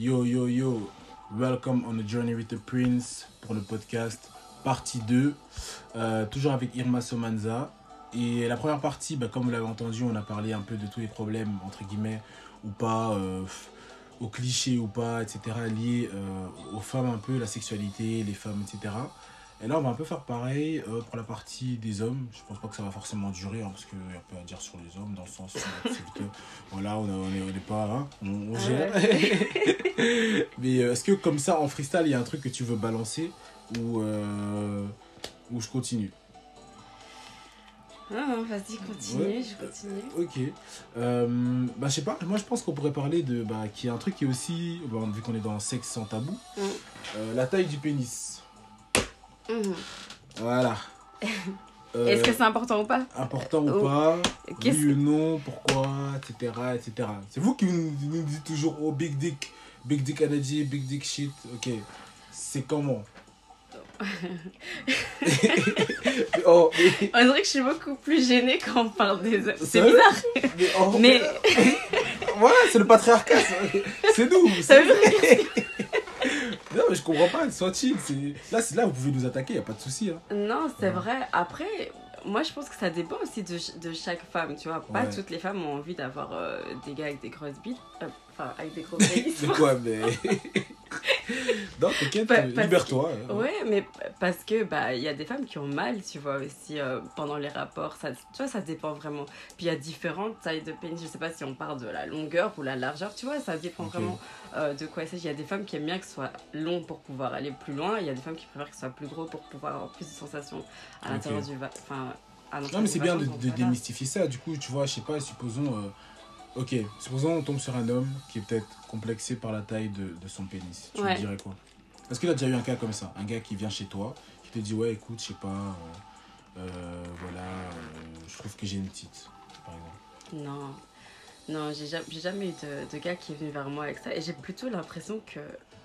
Yo, yo, yo, welcome on the journey with the prince pour le podcast partie 2. Euh, toujours avec Irma Somanza. Et la première partie, bah, comme vous l'avez entendu, on a parlé un peu de tous les problèmes, entre guillemets, ou pas, euh, aux clichés ou pas, etc., liés euh, aux femmes un peu, la sexualité, les femmes, etc. Et là, on va un peu faire pareil euh, pour la partie des hommes. Je pense pas que ça va forcément durer, hein, parce qu'il y a peu à dire sur les hommes, dans le sens où que, voilà, on n'est pas, hein, on, on gère. Mais euh, est-ce que comme ça, en freestyle, il y a un truc que tu veux balancer ou, euh, ou je continue? Non, non, vas-y, continue, Ouais. je continue. Ok. Euh, bah, je sais pas, moi je pense qu'on pourrait parler de. Bah, qui est un truc qui est aussi. Vu qu'on est dans sexe sans tabou, Mm. euh, la taille du pénis. Mhm. Voilà. Euh, Est-ce que c'est important ou pas important ou Oh. pas Oui ou non Pourquoi Etc. etc. C'est vous qui nous, nous dites toujours Oh, big dick, big dick energy, big dick shit. Ok. C'est comment Oh, mais. On dirait que je suis beaucoup plus gênée quand on parle des hommes. C'est bizarre. Mais, oh, Mais Voilà, c'est le patriarcat. C'est nous. ça c'est veut dire Non, mais je comprends pas, sois chill. c'est- Là, c'est là, vous pouvez nous attaquer, y a pas de souci. Hein. Non, c'est vrai. Après, moi je pense que ça dépend aussi de, de chaque femme, tu vois. Pas Ouais. toutes les femmes ont envie d'avoir euh, des gars avec des grosses bites. Euh, Enfin, avec des gros pénis. Quoi, mais. non, t'inquiète, libère-toi. hein. Ouais, mais parce que bah il y a des femmes qui ont mal, tu vois aussi euh, pendant les rapports. Ça, tu vois, ça dépend vraiment. Puis il y a différentes tailles de pénis. Je sais pas si on parle de la longueur ou la largeur. Tu vois, ça dépend vraiment euh, de quoi il s'agit. Il y a des femmes qui aiment bien que ce soit long pour pouvoir aller plus loin. Il y a des femmes qui préfèrent que ce soit plus gros pour pouvoir avoir plus de sensations à l'intérieur du va. Enfin, à Non, mais c'est bien de, démystifier ça. Du coup, tu vois, je sais pas, supposons. euh, Ok, supposons on tombe sur un homme qui est peut-être complexé par la taille de, de son pénis. Tu Ouais. me dirais quoi? Est-ce que tu as déjà eu un cas comme ça Un gars qui vient chez toi, qui te dit Ouais, écoute, je sais pas, euh, euh, voilà, euh, je trouve que j'ai une petite, par exemple. Non, non, j'ai jamais, eu de, de gars qui est venu vers moi avec ça. Et j'ai plutôt l'impression que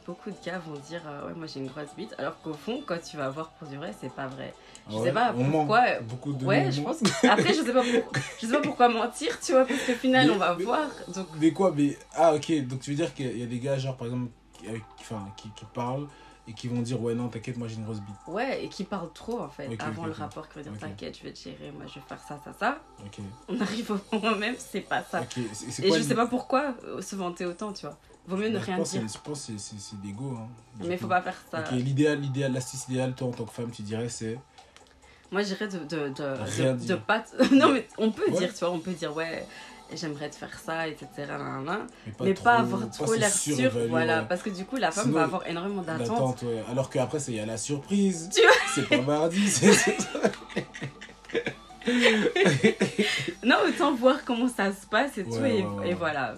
beaucoup de gars vont dire euh, Ouais, moi j'ai une grosse bite. Alors qu'au fond, quand tu vas voir pour du vrai, c'est pas vrai. Je Ah sais pas pourquoi. Beaucoup de Ouais, je pense que. Après, je sais pas, pour- je sais pas pourquoi mentir, tu vois, parce qu'au final, Mais- on va mais- voir. Donc, Mais quoi mais... Ah, ok, donc tu veux dire qu'il y a des gars, genre, par exemple, qui, enfin, qui, qui parlent et qui vont dire Ouais, non, t'inquiète, moi j'ai une grosse bite. ouais, et qui parlent trop en fait. Avant le rapport, qui veut dire. T'inquiète, je vais te gérer, moi je vais faire ça, ça, ça. On arrive au moment même, c'est pas ça. Et quoi je sais pas pourquoi euh, se vanter autant, tu vois. Vaut mieux ne Bah, rien pense dire. Je pense que c'est- d'ego. Hein, Mais coup. faut pas faire ça. L'idéal, l'idéal, l'astuce idéale, toi en tant que femme, tu dirais c'est. Moi, je dirais de, de, de, Rien de, pas. non, mais on peut Ouais. dire, tu vois, on peut dire, ouais, j'aimerais te faire ça, etc. Mais pas, mais trop, pas avoir trop l'air sûr, voilà. ouais. Parce que du coup, la femme Sinon, va avoir énormément d'attentes. D'attente, ouais. Alors qu'après, il y a la surprise. Tu vois C'est pas mardi, c'est. Non, autant voir comment ça se passe et tout, et, voilà.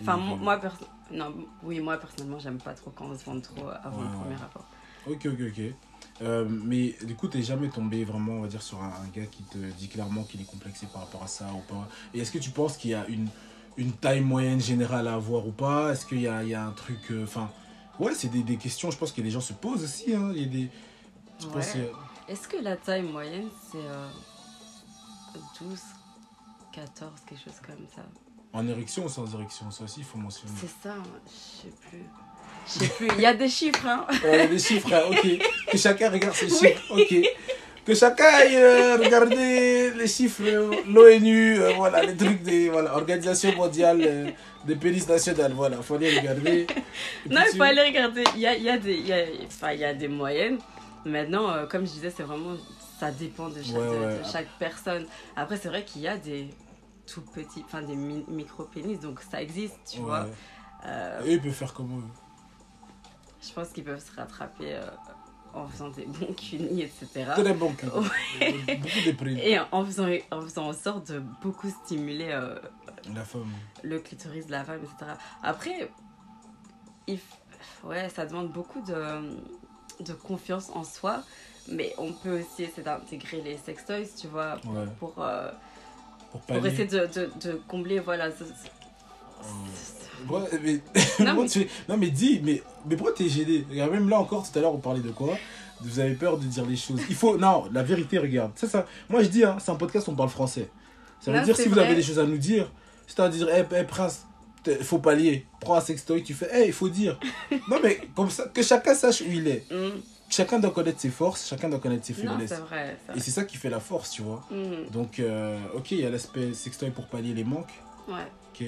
Enfin, Oui, moi, oui. moi, perso- non, oui, moi, personnellement, j'aime pas trop quand on se vend trop avant Ouais, le ouais. premier rapport. Ok, ok, ok. Euh, mais du coup, t'es jamais tombé vraiment, on va dire, sur un, un gars qui te dit clairement qu'il est complexé par rapport à ça ou pas? Et est-ce que tu penses qu'il y a une, une taille moyenne générale à avoir ou pas? Est-ce qu'il y a, il y a un truc. euh, Enfin, ouais, c'est des, des questions, je pense que les gens se posent aussi. Hein. Il y a des. Je Ouais. pense qu'il y a- Est-ce que la taille moyenne, c'est euh, 12, 14, quelque chose comme ça? En érection ou sans érection Ça aussi, il faut mentionner. C'est ça, hein, je sais plus. Je sais plus. Il y a des chiffres, hein. Ouais, les chiffres, hein, ok. Que chacun regarde ses chiffres, ok. Que chacun aille euh, regarder les chiffres, euh, l'ONU, euh, voilà, les trucs des voilà, Organisation mondiale euh, des pénis nationales, voilà, faut aller regarder. Non, il faut aller regarder. Il y a, il y a des, il y a, enfin, il y a des moyennes. Maintenant, comme je disais, c'est vraiment. Ça dépend de chaque, Ouais, de- ouais. de chaque personne. Après, c'est vrai qu'il y a des tout petits, enfin des mi- micro-pénis, donc ça existe, tu Ouais. vois. Euh, Et ils peuvent faire comme eux. je pense qu'ils peuvent se rattraper euh, en faisant des bons cunis, etc. Très bon cul. Beaucoup de primes. Et en faisant, en faisant en sorte de beaucoup stimuler euh, La femme. le clitoris de la femme, etc. Après, il, ouais, ça demande beaucoup de, de confiance en soi, mais on peut aussi essayer d'intégrer les sextoys, tu vois, pour, Ouais. pour, Pour essayer de, de, de combler, voilà. ce- Ouais. Mais... Non, mais- tu- non, mais dis, mais, mais pourquoi t'es gêné? Regarde, Même là encore, tout à l'heure, on parlait de quoi? Vous avez peur de dire les choses. Il faut. Non, la vérité, regarde. C'est ça. Moi, je dis, hein, c'est un podcast, on parle français. Ça veut Non, dire, si vous avez des choses à nous dire, c'est à dire, hé, hé, prince, il faut pallier. Prends un sextoy, tu fais, hey, il faut dire. non, mais comme ça, que chacun sache où il est. Mm. Chacun doit connaître ses forces, chacun doit connaître ses Non, faiblesses. c'est vrai. c'est Et vrai. c'est ça qui fait la force, tu vois. Mm. Donc, euh, ok, il y a l'aspect sextoy pour pallier les manques. Ouais. Ok.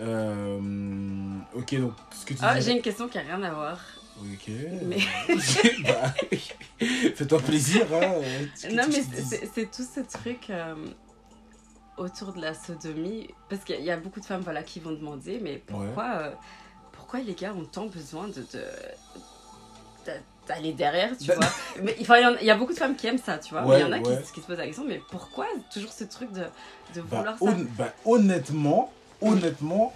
Euh, ok, donc, ce que tu Ah, disais- j'ai une question qui a rien à voir. Ok. Mais- Bah, Fais-toi plaisir. Hein. Que Non, mais c'est tout ce truc euh, autour de la sodomie. Parce qu'il y a- beaucoup de femmes voilà, qui vont demander, mais pourquoi, euh, pourquoi les gars ont tant besoin de. de- de- d'aller derrière, tu Bah- vois. Mais il y y, a beaucoup de femmes qui aiment ça, tu vois. Ouais, mais il y en a ouais. qui, qui se posent la question, mais pourquoi toujours ce truc de, de Bah, vouloir ça hon- bah, honnêtement, honnêtement,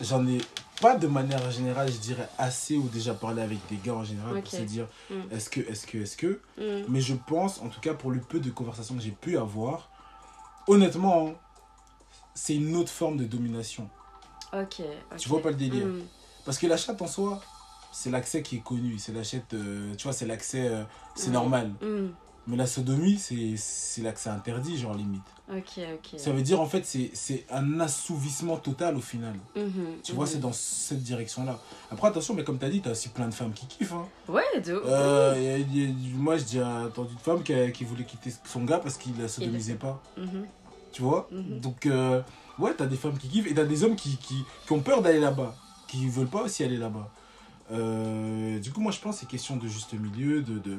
j'en ai pas de manière générale, je dirais assez ou déjà parlé avec des gars en général Ok. pour se dire Mm. est-ce que, est-ce que, est-ce que. Mm. Mais je pense, en tout cas pour le peu de conversations que j'ai pu avoir, honnêtement, hein, c'est une autre forme de domination. Ok. Tu ok. vois pas le délire Mm. Parce que la chatte en soi, c'est l'accès qui est connu. C'est la chatte, euh, tu vois, c'est l'accès, euh, c'est normal. Mm. Mais la sodomie, c'est l'accès interdit, genre limite. Ok, ok. Ça veut dire en fait, c'est un assouvissement total au final. Mhm, Tu vois, mhm. c'est dans cette direction-là. Après, attention, mais comme tu as dit, tu as aussi plein de femmes qui kiffent. Hein. Ouais, de. Euh, y a- y a- moi, j'ai déjà entendu de femmes qui, qui voulaient quitter son gars parce qu'il la sodomisait pas. Mhm. Tu vois? Donc, euh, ouais, tu as des femmes qui kiffent et tu as des hommes qui, qui, qui ont peur d'aller là-bas, qui veulent pas aussi aller là-bas. Euh, du coup, moi, je pense que c'est question de juste milieu, de de-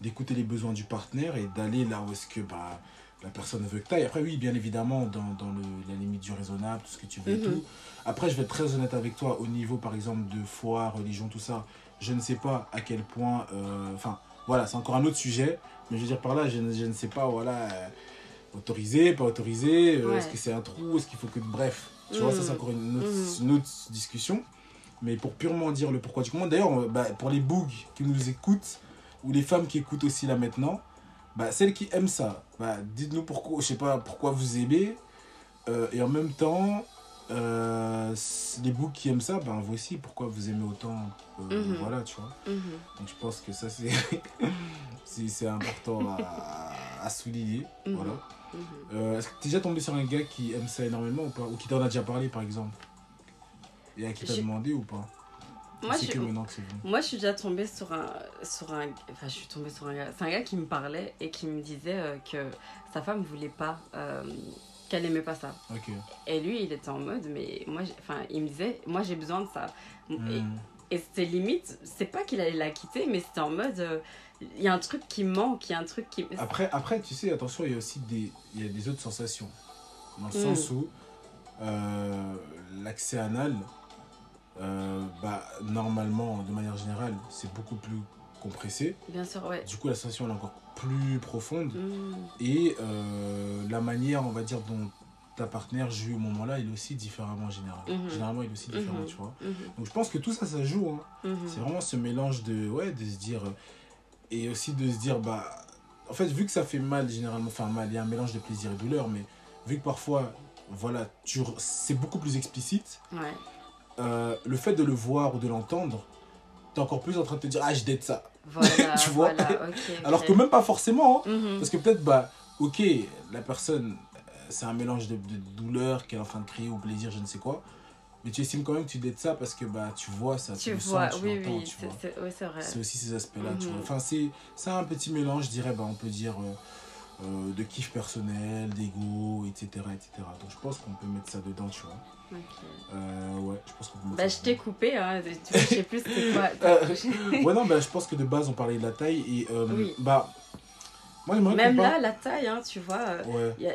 d'écouter les besoins du partenaire et d'aller là où est-ce que bah, la personne veut que tu ailles. Après, oui, bien évidemment, dans, dans le, la limite du raisonnable, tout ce que tu veux et Mhm. tout. Après, je vais être très honnête avec toi, au niveau, par exemple, de foi, religion, tout ça, je ne sais pas à quel point... euh, Enfin, voilà, c'est encore un autre sujet, mais je veux dire par là, je ne, je ne sais pas, voilà, euh, autorisé, pas autorisé, Ouais. est-ce que c'est un trou, est-ce qu'il faut que... Bref, tu vois, ça c'est Mhm. encore une autre, Mhm. une autre discussion. Mais pour purement dire le pourquoi du comment, d'ailleurs, bah, pour les bougs qui nous écoutent, ou les femmes qui écoutent aussi là maintenant, bah, celles qui aiment ça, bah, dites-nous pourquoi, je sais pas, pourquoi vous aimez, euh, et en même temps, euh, les bougs qui aiment ça, vous aussi, pourquoi vous aimez autant, euh, Mhm. voilà, tu vois. Mhm. Donc je pense que ça, c'est important à, à souligner, Mhm. voilà. Est-ce que tu es déjà tombé sur un gars qui aime ça énormément ou pas Ou qui t'en a déjà parlé par exemple? Et à qui t'a J'ai- demandé ou pas Moi, je, que maintenant que c'est venu. moi, je suis déjà tombée sur un, sur un. Enfin, je suis tombée sur un gars. C'est un gars qui me parlait et qui me disait euh, que sa femme voulait pas. euh, qu'elle aimait pas ça. Et lui, il était en mode, mais moi, j'ai- enfin, il me disait, moi, j'ai besoin de ça. Et, Hmm. et c'était limite, c'est pas qu'il allait la quitter, mais c'était en mode, euh, il y a un truc qui manque, il y a un truc qui. Après, après, tu sais, attention, il y a aussi des, il y a des autres sensations. Dans le Mm. sens où euh, l'accès anal, euh, bah, normalement, de manière générale, c'est beaucoup plus compressé. Bien sûr, ouais. Du coup, la sensation elle est encore plus profonde. Mm. Et euh, la manière, on va dire, dont ta partenaire joue au moment-là, il est aussi différemment en général. Mhm. Généralement, il est aussi différent, Mhm. tu vois. Mhm. Donc je pense que tout ça, ça joue. hein. C'est vraiment ce mélange de, ouais, de se dire... euh, Et aussi de se dire, bah... En fait, vu que ça fait mal, généralement, enfin mal, il y a un mélange de plaisir et de douleur, mais vu que parfois, voilà, tu, c'est beaucoup plus explicite, Ouais. Euh, le fait de le voir ou de l'entendre, t'es encore plus en train de te dire, ah, je date ça. Voilà, Tu vois? voilà. Alors que même pas forcément, hein. Mhm. Parce que peut-être, bah, ok, la personne, euh, c'est un mélange de, de douleur qu'elle est en train de crier ou plaisir, je ne sais quoi. Mais tu estimes quand même que tu dates ça parce que bah, tu vois ça, tu, vois, sens, tu oui, oui, tu c'est- vois. c'est ouais, c'est vrai. C'est aussi ces aspects-là, tu Mhm. vois. Enfin, c'est c'est un petit mélange, je dirais, bah, on peut dire, euh, euh, de kiff personnel, d'ego, etc., etc. Donc je pense qu'on peut mettre ça dedans, tu vois. Ok. Euh, ouais, je pense qu'on peut mettre Bah, je t'ai coupé, hein. Je sais plus c'est quoi. Euh, ouais, non, bah, je pense que de base, on parlait de la taille et, euh, Oui. bah, moi, Même là, la taille, hein, tu vois, Ouais, il y a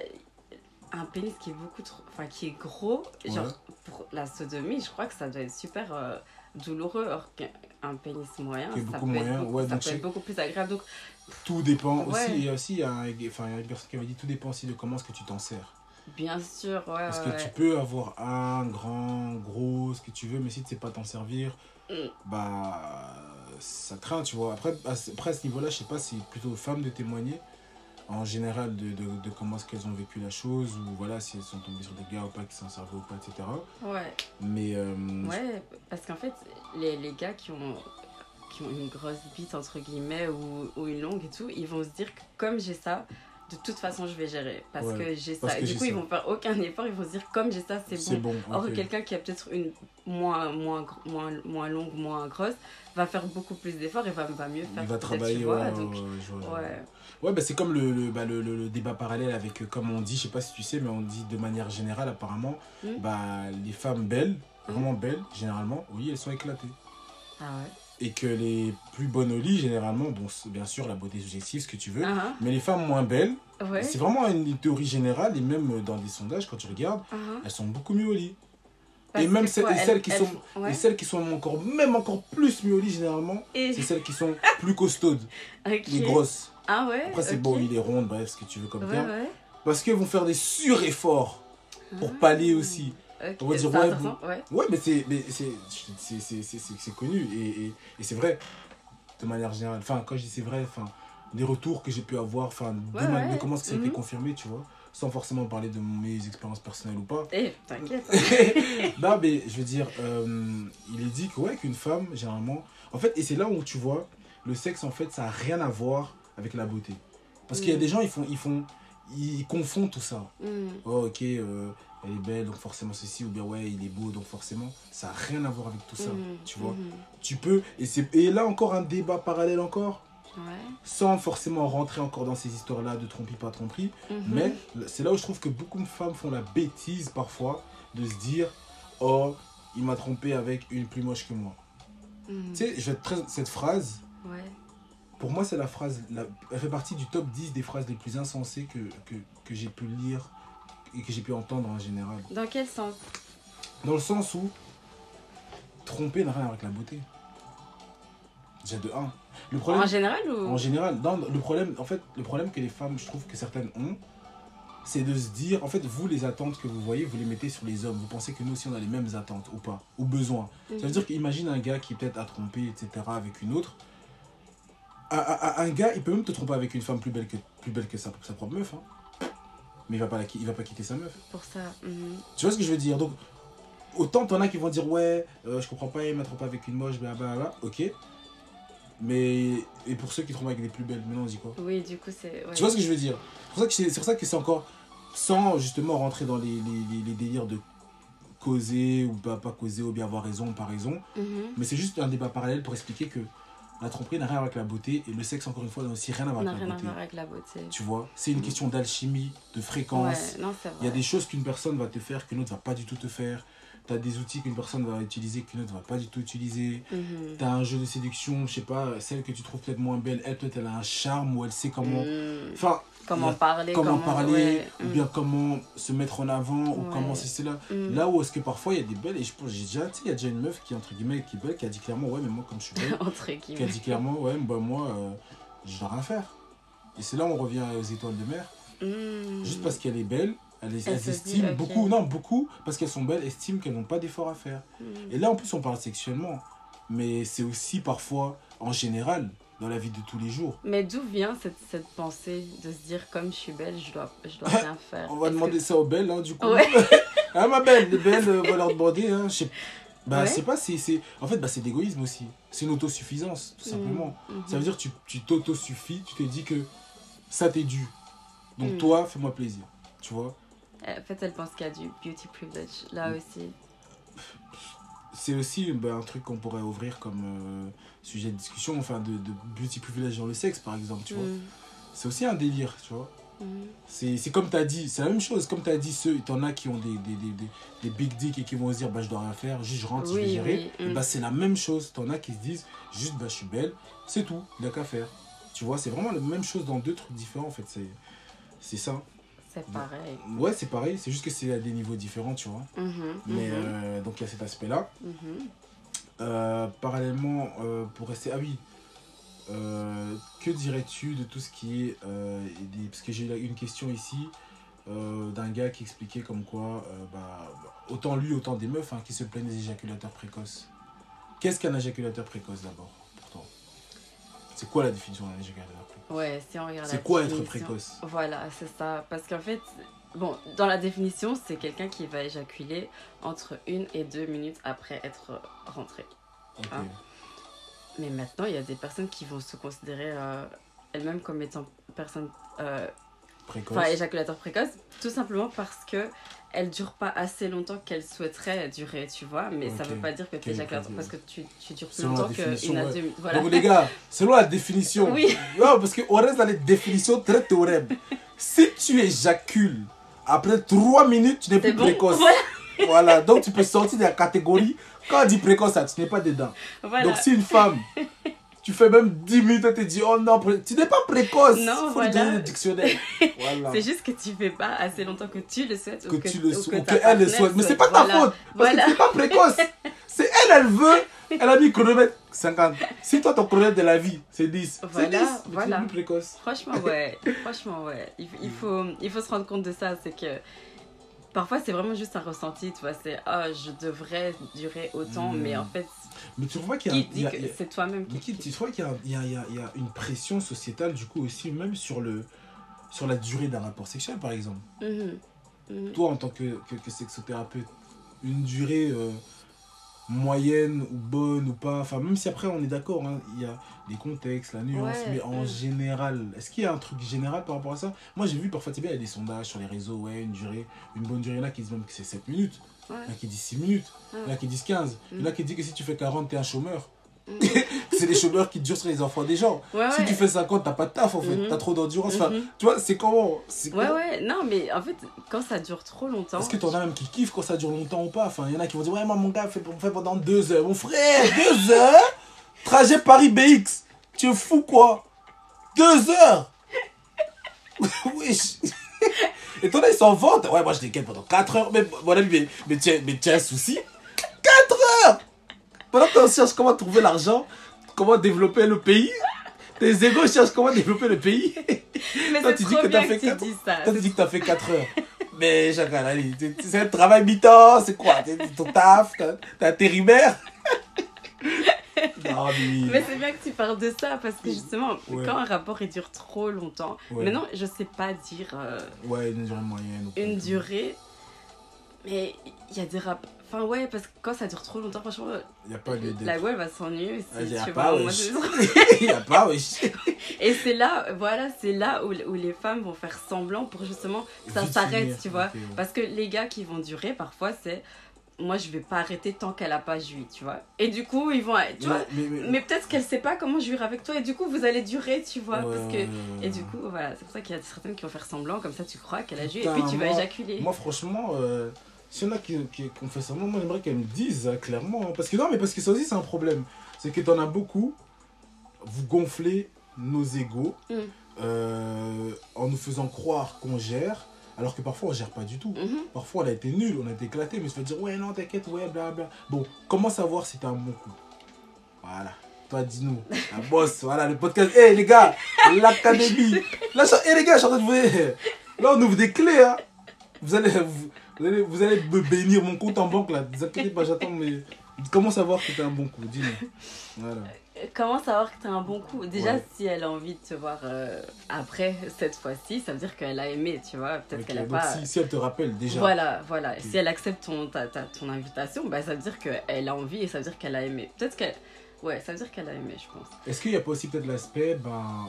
un pénis qui est beaucoup trop. Enfin, qui est gros. Genre, pour la sodomie, je crois que ça doit être super douloureux. Alors qu'un pénis moyen, ça, beaucoup peut, moyen, être beaucoup, ouais, ça peut être beaucoup plus agréable. Donc, tout dépend Ouais. aussi. Et aussi, il y a, un- enfin, il y a une personne qui avait dit tout dépend aussi de comment est-ce que tu t'en sers. bien sûr, ouais, Parce que tu peux avoir un, grand, gros, ce que tu veux, mais si tu sais pas t'en servir, Mm. bah ça craint, tu vois. Après, après à ce niveau-là, je sais pas si plutôt aux femmes de témoigner en général de, de, de comment est-ce qu'elles ont vécu la chose, ou voilà, si elles sont tombées sur des gars ou pas qui s'en servaient ou pas, etc. Ouais. Mais euh, Ouais, parce qu'en fait, les, les gars qui ont, qui ont une grosse bite, entre guillemets, ou, ou une longue et tout, ils vont se dire que comme j'ai ça, de toute façon, je vais gérer parce Ouais, que j'ai ça. Et que du coup, ils vont faire aucun effort, ils vont se dire, comme j'ai ça, c'est C'est bon. bon. Or, quelqu'un qui a peut-être une moins, moins, moins, moins longue, moins grosse, va faire beaucoup plus d'efforts et va, va mieux faire. Il va travailler. tu vois, ouais, donc, ouais, ouais, bah, c'est comme le, le, bah, le, le- débat parallèle avec, euh, comme on dit, je sais pas si tu sais, mais on dit de manière générale, apparemment, Mm. bah, les femmes belles, vraiment belles, généralement, oui, elles sont éclatées. Ah ouais. Et que les plus bonnes au lit, généralement, bon, bien sûr, la beauté subjective, ce que tu veux, Ah, mais les femmes moins belles, ah, ouais. c'est vraiment une, théorie générale, et même euh, dans des sondages, quand tu regardes, Ah, ah. elles sont beaucoup mieux au lit. Parce et même celles, quoi, et elles- celles qui elles sont, font- ouais. et celles qui sont encore, même encore plus mieux au lit, généralement, Et- c'est celles qui sont plus costaudes, ok. les grosses. Ah ouais. Après, c'est ok. beau, il est ronde, bref, ce que tu veux comme terme. ouais. Parce qu'ils vont faire des sur-efforts pour Ah. pallier aussi. On va dire, ouais, ouais. Mais c'est connu et, et, et c'est vrai de manière générale. Enfin, quand je dis c'est vrai, enfin, des retours que j'ai pu avoir, enfin, de, comment ça a été Mhm. confirmé, tu vois, sans forcément parler de mes expériences personnelles ou pas. Eh, t'inquiète. non, mais je veux dire, euh, il est dit que, ouais, qu'une femme, généralement. En fait, et c'est là où tu vois, le sexe, en fait, ça n'a rien à voir avec la beauté. Parce qu'il y a Mhm. des gens, ils font. Ils, font, ils confondent tout ça. Hmm. Oh, ok, euh, elle est belle, donc forcément ceci, ou bien ouais, il est beau, donc forcément. Ça n'a rien à voir avec tout ça. Mhm, tu vois. mhm. Tu peux. Et, c'est, et là, encore un débat parallèle, encore. Ouais. Sans forcément rentrer encore dans ces histoires-là de tromperie, pas tromperie. Mhm. Mais c'est là où je trouve que beaucoup de femmes font la bêtise parfois de se dire Oh, il m'a trompé avec une plus moche que moi. Mhm. Tu sais, je vais être très- cette phrase, Ouais. pour moi, c'est la phrase. la- elle fait partie du top 10 des phrases les plus insensées que, que, que j'ai pu lire et que j'ai pu entendre en général. Dans quel sens? Dans le sens où tromper n'a rien avec la beauté. Déjà de 1. Le problème, En général ou en général, dans le problème, en fait, le problème que les femmes, je trouve que certaines ont, c'est de se dire, en fait, vous, les attentes que vous voyez, vous les mettez sur les hommes. Vous pensez que nous aussi, on a les mêmes attentes ou pas, ou besoins. Ça veut Mhm. dire qu'imagine un gars qui peut-être a trompé, etc., avec une autre. Un, un- un gars, il peut même te tromper avec une femme plus belle que, plus belle que sa, sa propre meuf. hein. Mais il va, pas la, il va pas quitter sa meuf. Pour ça. mhm. Tu vois ce que je veux dire? Donc, autant t'en as qui vont dire ouais, euh, je comprends pas, il m'a trompé avec une moche, blablabla, ok. Mais, et pour ceux qui trompent avec des plus belles, maintenant on dit quoi Oui, du coup, c'est. ouais. Tu vois ce que je veux dire? C'est pour ça que c'est encore, sans justement rentrer dans les, les, les- les délires de causer ou pas, pas causer ou bien avoir raison ou pas raison, Mhm. mais c'est juste un débat parallèle pour expliquer que la tromperie n'a rien à voir avec la beauté et le sexe, encore une fois, n'a aussi rien à voir avec rien la à beauté. voir avec la beauté. Tu vois? C'est une Mhm. question d'alchimie, de fréquence. Ouais, non, Il y a des choses qu'une personne va te faire qu'une autre va pas du tout te faire. Tu as des outils qu'une personne va utiliser qu'une autre va pas du tout utiliser. Mhm. Tu as un jeu de séduction, je sais pas, celle que tu trouves peut-être moins belle, elle peut-être elle a un charme ou elle sait comment. Mhm. Enfin, Comment a parler comment parler, ouais, ou mhm. bien comment se mettre en avant, ou Ouais. comment c'est cela. Mhm. Là où est-ce que parfois il y a des belles, et je pense, j'ai déjà, tu sais, il y a déjà une meuf qui, entre guillemets, qui est belle, qui a dit clairement, ouais, mais moi, comme je suis belle, Entre qui a dit clairement, ouais, bah, moi, euh, je dois rien faire. Et c'est là où on revient aux étoiles de mer. Juste parce qu'elle est belle, elles, dit, estiment beaucoup, non, beaucoup, parce qu'elles sont belles, estiment qu'elles n'ont pas d'effort à faire. Mhm. Et là, en plus, on parle sexuellement. Mais c'est aussi parfois, en général, dans la vie de tous les jours. Mais d'où vient cette, cette pensée de se dire comme je suis belle, je dois, je dois rien faire? On va demander que- ça aux belles, hein, du coup. Ouais. ah, ma belle, les belles, on va leur demander. Hein, je sais bah, Ouais. sais pas, c'est, c'est... En fait, bah, c'est d'égoïsme aussi. C'est une autosuffisance, tout simplement. Mhm. Ça veut dire que tu, t'autosuffis, tu te dis que ça t'est dû. Donc Mhm. toi, fais-moi plaisir. Tu vois En fait, elle pense qu'il y a du beauty privilege là Mm. aussi. c'est aussi bah, un truc qu'on pourrait ouvrir comme euh, sujet de discussion, enfin de, de beauty privilege dans le sexe par exemple, tu vois. Mhm. C'est aussi un délire, tu vois. Mhm. C'est comme tu as dit, c'est la même chose, comme tu as dit, ceux, t'en as qui ont des, des, des, des, des big dick et qui vont se dire, bah je dois rien faire, juste je rentre, je vais gérer. oui, mm. bah c'est la même chose, t'en as qui se disent, juste bah je suis belle, c'est tout, il n'y a qu'à faire. Tu vois, c'est vraiment la même chose dans deux trucs différents en fait, c'est ça. C'est pareil. Ouais, c'est pareil, c'est juste que c'est à des niveaux différents, tu vois. Mhm, Mais mhm, euh, donc il y a cet aspect-là. mhm. Euh, parallèlement, euh, pour rester. Ah oui. Que dirais-tu de tout ce qui est. des- Parce que j'ai une question ici d'un gars qui expliquait comme quoi. bah, autant lui, autant des meufs hein, qui se plaignent des éjaculateurs précoces. Qu'est-ce qu'un éjaculateur précoce d'abord? C'est quoi la définition d'un éjaculateur précoce Ouais, si on regarde la C'est quoi être précoce? Voilà, c'est ça. Parce qu'en fait, bon, dans la définition, c'est quelqu'un qui va éjaculer entre une et deux minutes après être rentré. Ah. Mais maintenant, il y a des personnes qui vont se considérer euh, elles-mêmes comme étant personnes euh, Précoce. enfin éjaculateur précoce, tout simplement parce que elle dure pas assez longtemps qu'elle souhaiterait durer, tu vois. Mais ça Ok. veut pas dire que tu ok. parce que tu, tu dures plus longtemps qu'une ouais. adulte. Voilà. Donc les gars, selon la définition, Oui. non, parce qu'on reste dans les définitions très théorèmes. si tu éjacules après 3 minutes, tu n'es plus bon. précoce. Voilà. Voilà, donc tu peux sortir de la catégorie. Quand on dit précoce, ça, tu n'es pas dedans. voilà. Donc si une femme, tu fais même 10 minutes, elle te dit oh non, tu n'es pas précoce. Non, Faut voilà. donner le dictionnaire. Voilà. C'est juste que tu fais pas assez longtemps que tu le souhaites que ou tu le ou souhaites, ou ta qu'elle le souhaite. Mais c'est pas ta Voilà. faute. Parce Voilà. que tu n'es pas précoce. C'est elle, elle veut. Elle a mis chronomètre 50. Si toi, ton chronomètre de la vie, c'est 10. c'est Voilà, 10. mais tu voilà. plus précoce. Franchement, ouais. Franchement, ouais. Il, il faut, il faut se rendre compte de ça. C'est que parfois, c'est vraiment juste un ressenti. Tu vois, c'est ah, je devrais durer autant. Mm. Mais en fait, Mais tu vois qu'il y a. a- a- c'est toi-même qui. qui- tu vois qu'il y y, y, a, une pression sociétale, du coup, aussi, même sur, le, sur la durée d'un rapport sexuel, par exemple. Mhm. Mhm. Toi, en tant que, que, que sexothérapeute, une durée euh, moyenne ou bonne ou pas, enfin, même si après on est d'accord, hein, il y a des contextes, la nuance, Ouais, mais en général, est-ce qu'il y a un truc général par rapport à ça? Moi, j'ai vu parfois, il y a des sondages sur les réseaux, ouais, une durée, une bonne durée, là qui disent même que c'est 7 minutes, Ouais. a qui disent 6 minutes, Ouais. qui disent 15, il y en a Mm. qui disent que si tu fais 40, t'es un chômeur. Mhm. c'est les chômeurs qui durent sur les enfants des gens. Ouais, Si ouais. tu fais 50, t'as pas de taf en fait, Mhm. t'as trop d'endurance. Enfin, Mhm. tu vois, c'est comment Ouais, ouais. Non, mais en fait, quand ça dure trop longtemps. est-ce que t'en as même qui kiffent quand ça dure longtemps ou pas? Enfin, il y en a qui vont dire Ouais, moi, mon gars, fait, on fait pendant deux heures. Mon frère, deux heures? Trajet Paris-BX Tu es fou quoi Deux heures? Wesh Et toi là, ils s'en vantent Ouais, moi, je les pendant quatre heures. Mais, ami, mais, mais, tu as, mais tu as un souci Pendant que tu cherches comment trouver l'argent, comment développer le pays, tes égos cherchent comment développer le pays. Mais Toi, tu dis que t'as bien fait que tu quatre- dis ça. Toi, tu dis que t'as fait 4 heures. Mais allez, c'est- un travail mi-temps, c'est quoi? C'est ton taf, t'as- t'es intérimaire? Non, mais. Mais c'est bien que tu parles de ça parce que justement, Ouais. quand un rapport il dure trop longtemps, Ouais. maintenant je sais pas dire euh, Ouais, une durée moyenne. une durée, mais il y a des rapports. Enfin, ouais, parce que quand ça dure trop longtemps, franchement, Y a pas lieu la gueule va s'ennuyer aussi. Ah, y a pas, vois, wesh. y a pas, wesh. Et c'est là, voilà, c'est là où, où les femmes vont faire semblant pour justement que ça s'arrête, tu vois. Ouais. Parce que les gars qui vont durer, parfois, c'est moi je vais pas arrêter tant qu'elle a pas joui, tu vois. Et du coup, ils vont. Tu vois, mais, mais, mais peut-être qu'elle sait pas comment jouir avec toi et du coup vous allez durer tu vois Ouais, parce que et du coup voilà c'est pour ça qu'il y a certaines qui vont faire semblant comme ça tu crois qu'elle a joué et puis tu vas éjaculer Moi, franchement, euh, s'il y en a qui, qui, qui ont fait ça, moi, j'aimerais qu'elles me disent hein, clairement. hein. parce que non, mais parce que ça aussi, c'est un problème. C'est que t'en as beaucoup, vous gonflez nos égaux Mm. euh, en nous faisant croire qu'on gère, alors que parfois on gère pas du tout. Mhm. Parfois on a été nul, on a été éclaté, mais se fait dire ouais, non, t'inquiète, ouais, blablabla. Bon, comment savoir si t'as un bon coup? Voilà. Toi, dis-nous. La boss, voilà, le podcast. Hé, les gars, l'académie. Là, je... hey, les gars, je suis en train de vous. Là, on ouvre des clés, hein. Vous allez, vous, vous allez, vous allez me bénir mon compte en banque, là. Ne vous inquiétez pas, j'attends, mais. Comment savoir que t'as un bon coup Dis-nous. Voilà. Euh, comment savoir que t'as un bon coup? Déjà Ouais. si elle a envie de te voir euh, après cette fois-ci ça veut dire qu'elle a aimé tu vois peut-être qu'elle a donc, pas si, si elle te rappelle déjà. voilà voilà si elle accepte ton ta, ta- ton invitation bah ça veut dire qu'elle a envie et ça veut dire qu'elle a aimé peut-être qu'elle ouais ça veut dire qu'elle a aimé je pense Est-ce qu'il n'y a pas aussi peut-être l'aspect, ben.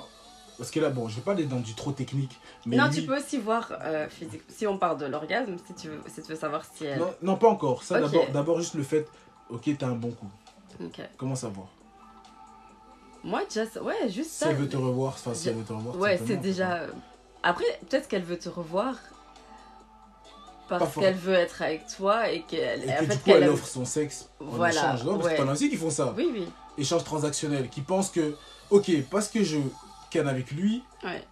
Parce que là, bon, je vais pas aller dans du trop technique. Mais non lui- tu peux aussi voir euh, physique si on parle de l'orgasme si tu veux si tu veux savoir si elle Non, non, pas encore. Ça, Ok. d'abord, d'abord juste le fait, ok, t'as un bon coup. Ok. Comment savoir Moi, déjà, ouais, juste Si ça. elle veut te revoir, enfin, si elle veut te revoir. Ouais, c'est déjà. Après, peut-être qu'elle veut te revoir parce qu'elle veut être avec toi et qu'elle. Et en que fait, du coup, elle offre son sexe en Voilà, échange. Non, parce ouais. que t'en as aussi qui font ça. Oui, oui. Échange transactionnel. Qui pensent que, ok, parce que je avec lui, Ouais.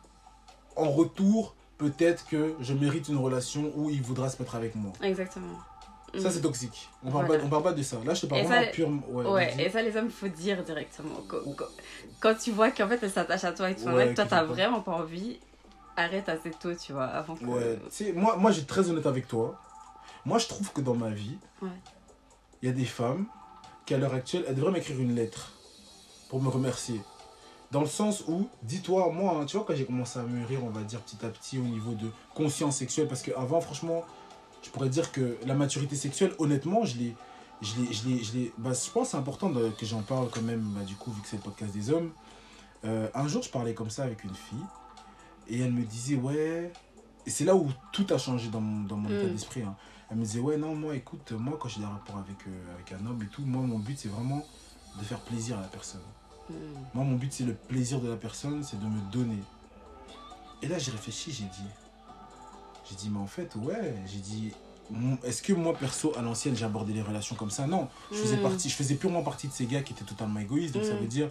en retour, peut-être que je mérite une relation où il voudra se mettre avec moi. Exactement. Ça, Mhm. c'est toxique. On parle, Voilà. pas, on parle pas de ça. Là, je te parle vraiment purement. Ouais, Ouais, et ça, les hommes, faut dire directement. Quand, tu vois qu'en fait, elle s'attache à toi et tout, Ouais, toi, qu'il t'as faut pas. vraiment pas envie, arrête assez tôt, tu vois, avant que. Ouais, tu sais, moi, moi, je suis très honnête avec toi. Moi, je trouve que dans ma vie, il Ouais. y a des femmes qui, à l'heure actuelle, elles devraient m'écrire une lettre pour me remercier. Dans le sens où, dis-toi, moi, hein, tu vois, quand j'ai commencé à mûrir, on va dire petit à petit au niveau de conscience sexuelle, parce qu'avant, franchement, je pourrais dire que la maturité sexuelle, honnêtement, je l'ai. Je l'ai, je l'ai, je l'ai- bah, je pense que c'est important de- que j'en parle quand même, bah, du coup, vu que c'est le podcast des hommes. Euh, un jour, je parlais comme ça avec une fille. Et elle me disait, ouais. Et c'est là où tout a changé dans mon, dans mon Mm. état d'esprit. hein. Elle me disait, ouais, non, moi, écoute, moi, quand j'ai des rapports avec, euh, avec un homme et tout, moi, mon but, c'est vraiment de faire plaisir à la personne. Mm. Moi, mon but, c'est le plaisir de la personne, c'est de me donner. Et là, j'ai réfléchi, j'ai dit. J'ai dit, mais en fait, ouais, j'ai dit. Est-ce que moi, perso, à l'ancienne, j'ai abordé les relations comme ça? Non. Je faisais, Mm. partie, je faisais purement partie de ces gars qui étaient totalement égoïstes. Donc, ça Mm. veut dire,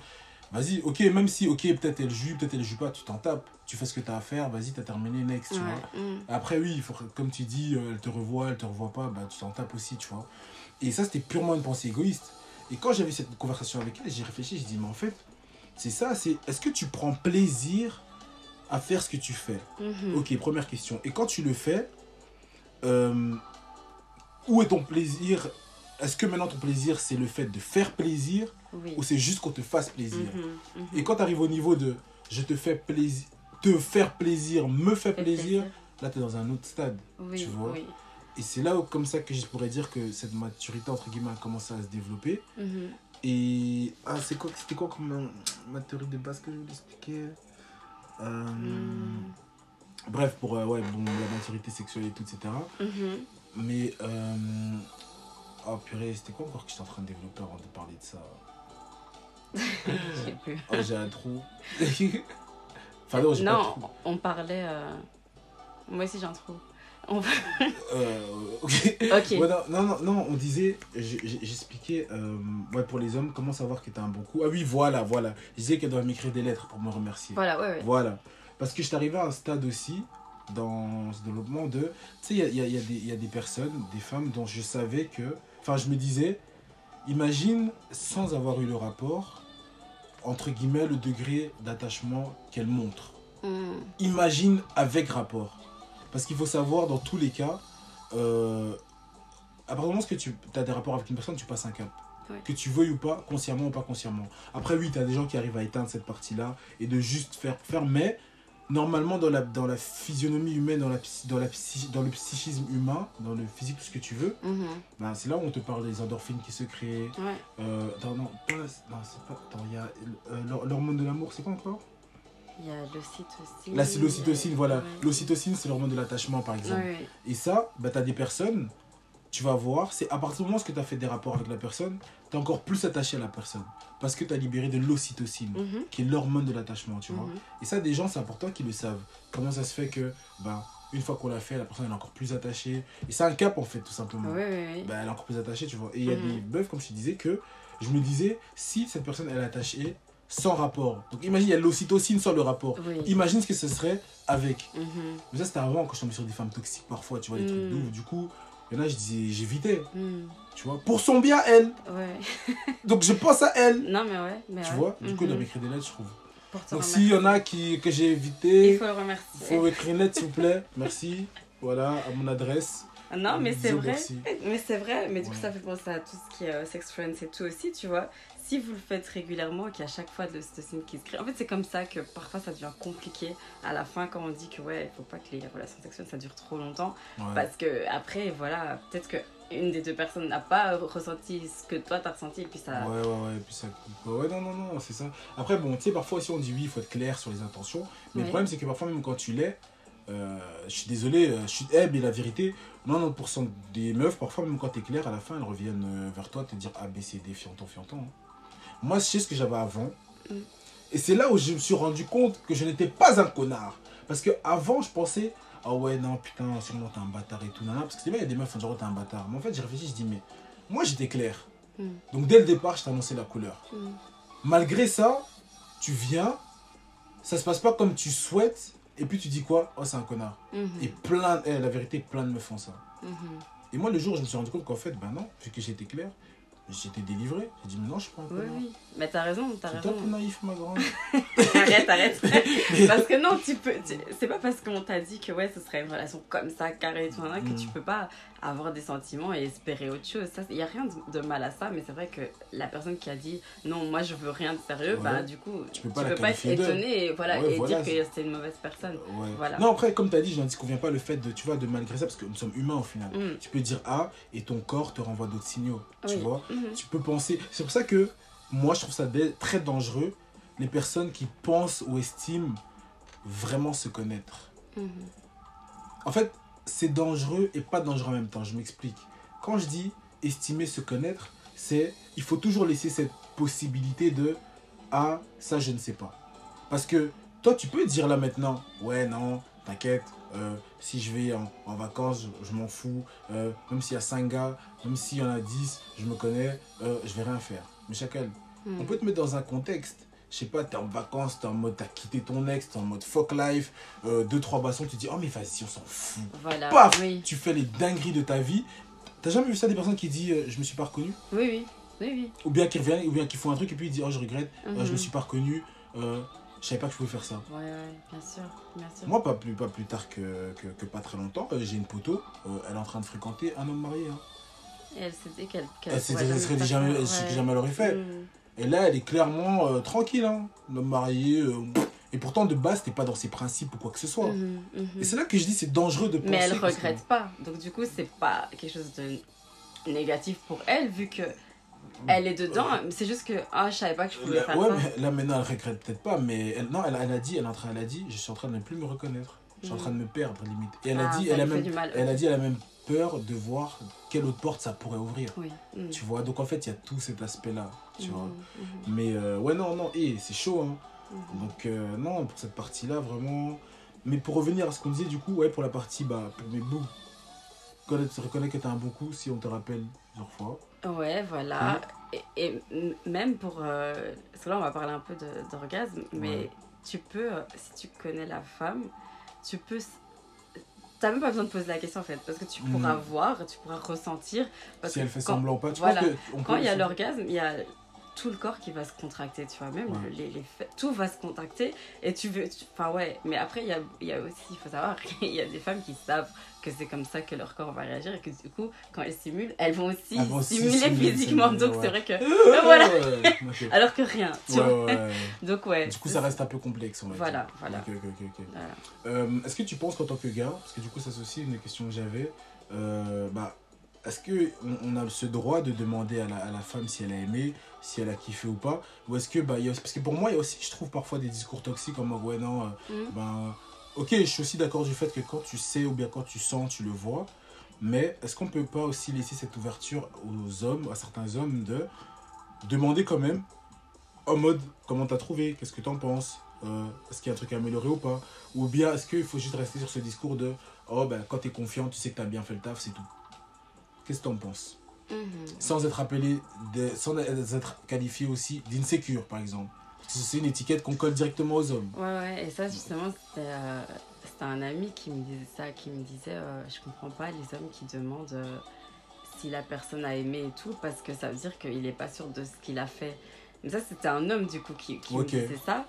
vas-y, ok, même si, ok, peut-être elle joue, peut-être elle joue pas, tu t'en tapes. Tu fais ce que tu as à faire, vas-y, t'as terminé, next, tu vois. Après, oui, faut, comme tu dis, euh, elle te revoit, elle te revoit pas, bah, tu t'en tapes aussi, tu vois. Et ça, c'était purement une pensée égoïste. Et quand j'avais cette conversation avec elle, j'ai réfléchi, j'ai dit, mais en fait, c'est ça, c'est est-ce que tu prends plaisir à faire ce que tu fais? Mhm. Ok, première question. Et quand tu le fais, euh, où est ton plaisir? Est-ce que maintenant ton plaisir, c'est le fait de faire plaisir Oui. ou c'est juste qu'on te fasse plaisir? Mhm, mhm. Et quand tu arrives au niveau de je te fais plaisir, te faire plaisir, me fait Fait plaisir, là, tu es dans un autre stade. Oui, tu vois? oui. Et c'est là où, comme ça que je pourrais dire que cette maturité, entre guillemets, a commencé à se développer. Mhm. Et ah, c'est quoi, c'était quoi comme ma théorie de base que je voulais expliquer? Euh, Mm. Bref, pour euh, ouais, bon, la maturité sexuelle et tout, etc. Mhm. Mais, euh, oh purée, c'était quoi encore que j'étais en train de développer avant de parler de ça? Je sais plus. Oh, j'ai un trou. enfin, non, j'ai pas de non, trou. on parlait. euh, Moi aussi j'ai un trou. On va- Euh, ok. Ouais, non, non, non, on disait, j'expliquais, euh, ouais, pour les hommes, comment savoir que t'as un bon coup. Ah oui, voilà, voilà. Je disais qu'elle doit m'écrire des lettres pour me remercier. Voilà, ouais, ouais. Voilà. Parce que je suis arrivé à un stade aussi, dans ce développement, de. Tu sais, il y a, il y a- il y a des- il y a des personnes, des femmes dont je savais que. Enfin, je me disais, imagine, sans avoir eu le rapport, entre guillemets, le degré d'attachement qu'elle montre. Mm. Imagine avec rapport. Parce qu'il faut savoir, dans tous les cas, euh, à partir du moment où que tu as des rapports avec une personne, tu passes un cap. Ouais. Que tu veuilles ou pas, consciemment ou pas consciemment. Après, oui, tu as des gens qui arrivent à éteindre cette partie-là et de juste faire, faire mais normalement, dans la, dans la physionomie humaine, dans, la, psy- dans, la psy- dans le psychisme humain, dans le physique, tout ce que tu veux, Mhm. ben, c'est là où on te parle des endorphines qui se créent. Ouais. Euh, attends, non, pas, non, c'est pas. Attends, il y a euh, l'hor- l'hormone de l'amour, c'est quoi encore? Il y a l'ocytocine. La l'ocytocine, voilà. Ouais. L'ocytocine, c'est l'hormone de l'attachement, par exemple. Ouais. Et ça, bah, tu as des personnes, tu vas voir, c'est à partir du moment où tu as fait des rapports avec la personne, tu es encore plus attaché à la personne. Parce que tu as libéré de l'ocytocine, Mhm. qui est l'hormone de l'attachement, tu vois. Mhm. Et ça, des gens, c'est important qu'ils le savent. Comment ça se fait que, bah, une fois qu'on l'a fait, la personne elle est encore plus attachée. Et c'est un cap, en fait, tout simplement. Ouais. Bah, elle est encore plus attachée, tu vois. Et il y a Mhm. des meufs, comme je te disais, que je me disais, si cette personne, elle est attachée sans rapport. Donc imagine, il y a l'ocytocine sans le rapport. Oui. Imagine ce que ce serait avec. Mhm. Mais ça, c'était avant quand je tombais sur des femmes toxiques parfois, tu vois, des trucs Mm. de ouf. Du coup, il y en a, je disais, j'évitais, Mm. tu vois, pour son bien, elle. Ouais. Donc je pense à elle. Non, mais ouais. Mais Tu ouais. vois, du coup, il Mhm. a écrit des lettres, je trouve. Donc s'il y en a qui, que j'ai Il évité, faut le il remercier. faut écrire une lettre, s'il vous plaît. Merci. Voilà, à mon adresse. Non, mais c'est vrai. merci. Mais c'est vrai, mais du coup, Ouais. ça fait penser à tout ce qui est euh, sex friends et tout aussi, tu vois. Si vous le faites régulièrement, qu'il y a chaque fois de l'ocytocine qui se crée, en fait, c'est comme ça que parfois ça devient compliqué à la fin quand on dit que, ouais, il faut pas que les relations sexuelles ça dure trop longtemps. Ouais. Parce que, après, voilà, peut-être que une des deux personnes n'a pas ressenti ce que toi t'as ressenti et puis ça. Ouais, ouais, ouais, et puis ça. Ouais, non, non, non, c'est ça. Après, bon, tu sais, parfois aussi on dit oui, il faut être clair sur les intentions. Mais le Ouais. problème, c'est que parfois, même quand tu l'es, euh, je suis désolé, euh, je suis. Eh, mais la vérité, 90% des meufs, parfois, même quand t'es clair, à la fin, elles reviennent euh, vers toi te dire A, B, C, D, fianton, fianton. hein. Moi, je sais ce que j'avais avant. Mm. Et c'est là où je me suis rendu compte que je n'étais pas un connard. Parce que avant je pensais, ah ouais, non, putain, sûrement t'es un bâtard et tout. Parce que c'est vrai, il y a des meufs qui font genre, t'es un bâtard. Mais en fait, j'ai réfléchi, je dis, mais moi, j'étais clair. Mm. Donc, dès le départ, je t'ai annoncé la couleur. Mm. Malgré ça, tu viens, ça se passe pas comme tu souhaites, et puis tu dis quoi? Oh, c'est un connard. Mhm. Et plein, eh, la vérité, plein de me font ça. Mhm. Et moi, le jour où je me suis rendu compte qu'en fait, ben non, vu que j'étais clair, j'étais délivré. J'ai dit, mais non, je suis pas un Oui, connard. oui. Mais t'as raison, t'as raison. toi tout naïf, ma grande. arrête, arrête. parce que non, tu peux. tu- C'est pas parce qu'on t'a dit que ouais, ce serait une relation comme ça, carrée et tout, que Mm. tu peux pas avoir des sentiments et espérer autre chose. Il y a rien de, de mal à ça, mais c'est vrai que la personne qui a dit non, moi je veux rien de sérieux, Ouais. bah du coup, Tu peux pas la être qualifier d'eux. étonné et voilà Ouais, et voilà, dire que c'était une mauvaise personne. Ouais. Voilà. Non, après, comme tu as dit, je n'en disconviens pas le fait de, tu vois, de malgré ça, parce que nous sommes humains au final. Mm. Tu peux dire A et ton corps te renvoie d'autres signaux. Tu vois Mhm. Tu peux penser. C'est pour ça que moi, je trouve ça très dangereux, les personnes qui pensent ou estiment vraiment se connaître. Mhm. En fait, c'est dangereux et pas dangereux en même temps. Je m'explique. Quand je dis estimer se connaître, c'est il faut toujours laisser cette possibilité de ah ça je ne sais pas. Parce que toi tu peux dire là maintenant ouais non t'inquiète euh, si je vais en, en vacances je, je m'en fous Euh, même s'il y a 5 gars même s'il y en a 10 je me connais euh, je vais rien faire. Mais chacun Mhm. on peut te mettre dans un contexte. Je sais pas, t'es en vacances, t'es en mode, t'as quitté ton ex, t'es en mode fuck life, euh, deux, trois bassons, tu te dis, oh mais vas-y, on s'en fout. Voilà. Paf Oui, Tu fais les dingueries de ta vie. T'as jamais vu ça des personnes qui disent, euh, je me suis pas reconnu? Oui, oui. Oui, oui. Ou bien qui reviennent, ou bien qui font un truc et puis ils disent, oh je regrette, euh, je me Mhm. suis pas reconnu, euh, je savais pas que je pouvais faire ça. Ouais, ouais, bien sûr. Bien sûr. Moi, pas plus, pas plus tard que, que, que pas très longtemps, j'ai une poteau, elle est en train de fréquenter un homme marié. Hein. Et elle s'est dit qu'elle. qu'elle Elle s'est elle jamais serait faire jamais, ouais. jamais l'aurait fait. Mhm. Et là, elle est clairement euh, tranquille, hein. L'homme marié. euh, et pourtant, de base, t'es pas dans ses principes ou quoi que ce soit. Mhm, mhm. Et c'est là que je dis c'est dangereux de penser. Mais elle que- regrette pas. Donc du coup, c'est pas quelque chose de négatif pour elle vu que elle est dedans. C'est juste que ah, je savais pas que je pouvais Là, faire ouais, ça. mais là maintenant, elle regrette peut-être pas, mais elle, non, elle, elle a dit, elle, est en train, elle a dit, je suis en train de ne plus me reconnaître. Je suis en train de me perdre, limite. Et elle a Ah, dit, elle a même, elle a dit, elle a même peur de voir quelle autre porte ça pourrait ouvrir. Oui. Mhm. Tu vois, donc en fait, il y a tout cet aspect-là, tu vois. Mhm, mhm, Mais euh, ouais, non, non, et c'est chaud, hein. Donc euh, non, pour cette partie-là, vraiment. Mais pour revenir à ce qu'on disait, du coup, ouais, pour la partie, bah, pour mes bouts, connaître, se reconnaître que t'as un bon coup, si on te rappelle plusieurs fois. Ouais, voilà. Et, et même pour. euh, parce que là, on va parler un peu d'orgasme, mais Ouais. tu peux, si tu connais la femme, tu peux. T'as même pas besoin de poser la question en fait, parce que tu pourras voir, tu pourras ressentir. Parce si que elle fait quand- semblant ou pas, tu voilà. que on Quand il y a l'orgasme, il y a tout le corps qui va se contracter, tu vois, même Ouais. les, les tout va se contracter et tu veux, enfin ouais, mais après il y a, il y a aussi, il faut savoir qu'il y a des femmes qui savent que c'est comme ça que leur corps va réagir et que du coup, quand elles simulent, elles vont aussi Elles vont simuler, physiquement, donc ouais. c'est vrai que, voilà. alors que rien, tu Ouais, vois, ouais, donc ouais. Du coup, ça reste un peu complexe, on va Voilà, dire. voilà. Euh, est-ce que tu penses qu'en tant que gars, parce que du coup, ça c'est aussi une des questions que j'avais, euh, bah, est-ce que on, a ce droit de demander à la, à la femme si elle a aimé, si elle a kiffé ou pas, ou est-ce que bah, il y a, parce que pour moi, il y a aussi, je trouve parfois des discours toxiques en mode ouais non, euh, Mhm. ben, ok, je suis aussi d'accord du fait que quand tu sais ou bien quand tu sens, tu le vois, mais est-ce qu'on peut pas aussi laisser cette ouverture aux hommes, à certains hommes, de demander quand même en mode comment t'as trouvé, qu'est-ce que t'en penses, euh, est-ce qu'il y a un truc à améliorer ou pas, ou bien est-ce qu'il faut juste rester sur ce discours de oh ben quand t'es confiant, tu sais que t'as bien fait le taf, c'est tout. Qu'est-ce que t'en penses? Mhm. Sans être appelé, de, sans être qualifié aussi d'insécure par exemple. C'est une étiquette qu'on colle directement aux hommes. Ouais, ouais, et ça, justement, c'était euh, un ami qui me disait ça, qui me disait euh, Je comprends pas les hommes qui demandent euh, si la personne a aimé et tout, parce que ça veut dire qu'il n'est pas sûr de ce qu'il a fait. Mais ça, c'était un homme, du coup, qui, qui Ok. me disait ça.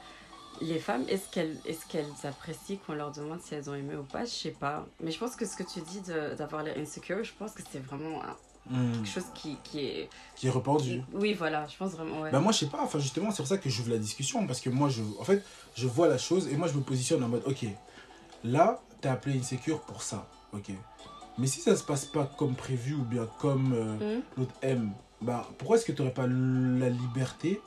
Les femmes, est-ce qu'elles est qu'elles apprécient qu'on leur demande si elles ont aimé ou pas? Je sais pas. Mais je pense que ce que tu dis d'avoir l'air insecure, je pense que c'est vraiment un- Hmm. quelque chose qui, qui est. Qui est répandu. Oui, voilà, je pense vraiment. Ouais. Bah moi je sais pas, enfin justement c'est pour ça que j'ouvre la discussion parce que moi je en fait je vois la chose et moi je me positionne en mode ok là t'es appelé insécure pour ça ok mais si ça se passe pas comme prévu ou bien comme euh, Mhm. l'autre aime bah pourquoi est-ce que t'aurais pas la liberté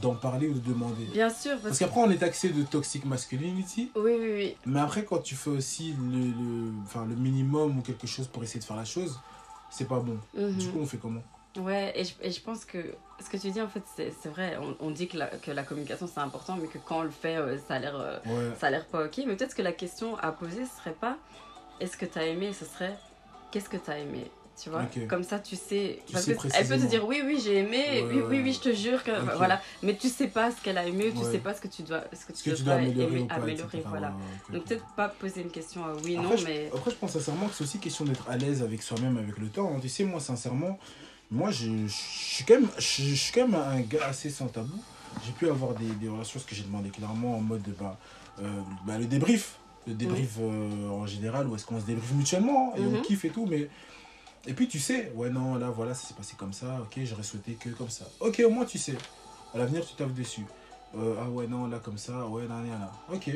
d'en parler ou de demander? Bien sûr, parce parce qu'après on est taxé de toxic masculinity Oui, oui, oui. mais après quand tu fais aussi le, le, enfin, le minimum ou quelque chose pour essayer de faire la chose c'est pas bon Mhm. du coup on fait comment Ouais, et je, et je pense que ce que tu dis, en fait, c'est vrai. On, on dit que la, que la communication, c'est important, mais que quand on le fait, euh, ça a l'air euh, ouais ça a l'air pas ok. Mais peut-être que la question à poser, ce serait pas est-ce que tu as aimé, ce serait qu'est-ce que tu as aimé? Tu vois Ok. comme ça tu sais Tu parce sais que elle peut te dire oui oui j'ai aimé Ouais, oui oui ouais, oui je te jure que Ok. voilà mais tu sais pas ce qu'elle a aimé ou tu Ouais. sais pas ce que tu dois ce que tu, dois améliorer aimer- pas améliorer, voilà Ouais, ok, donc peut-être pas poser une question à oui Après, non je- mais Après, je pense sincèrement que c'est aussi question d'être à l'aise avec soi-même, avec le temps. hein. Tu sais, moi, sincèrement, moi, je, je suis quand même, je, je suis quand même un gars assez sans tabou. J'ai pu avoir des, des relations, ce que j'ai demandé clairement en mode, bah, euh, bah, le débrief. Le débrief euh, en général, où est-ce qu'on se débriefe mutuellement, hein, et on Mhm. kiffe et tout, mais... Et puis tu sais, ouais non, là voilà, ça s'est passé comme ça, ok, j'aurais souhaité que comme ça. Ok, au moins tu sais. À l'avenir, tu taffes dessus. Euh, ah ouais, non, là comme ça, ouais, non, non, non. Ok.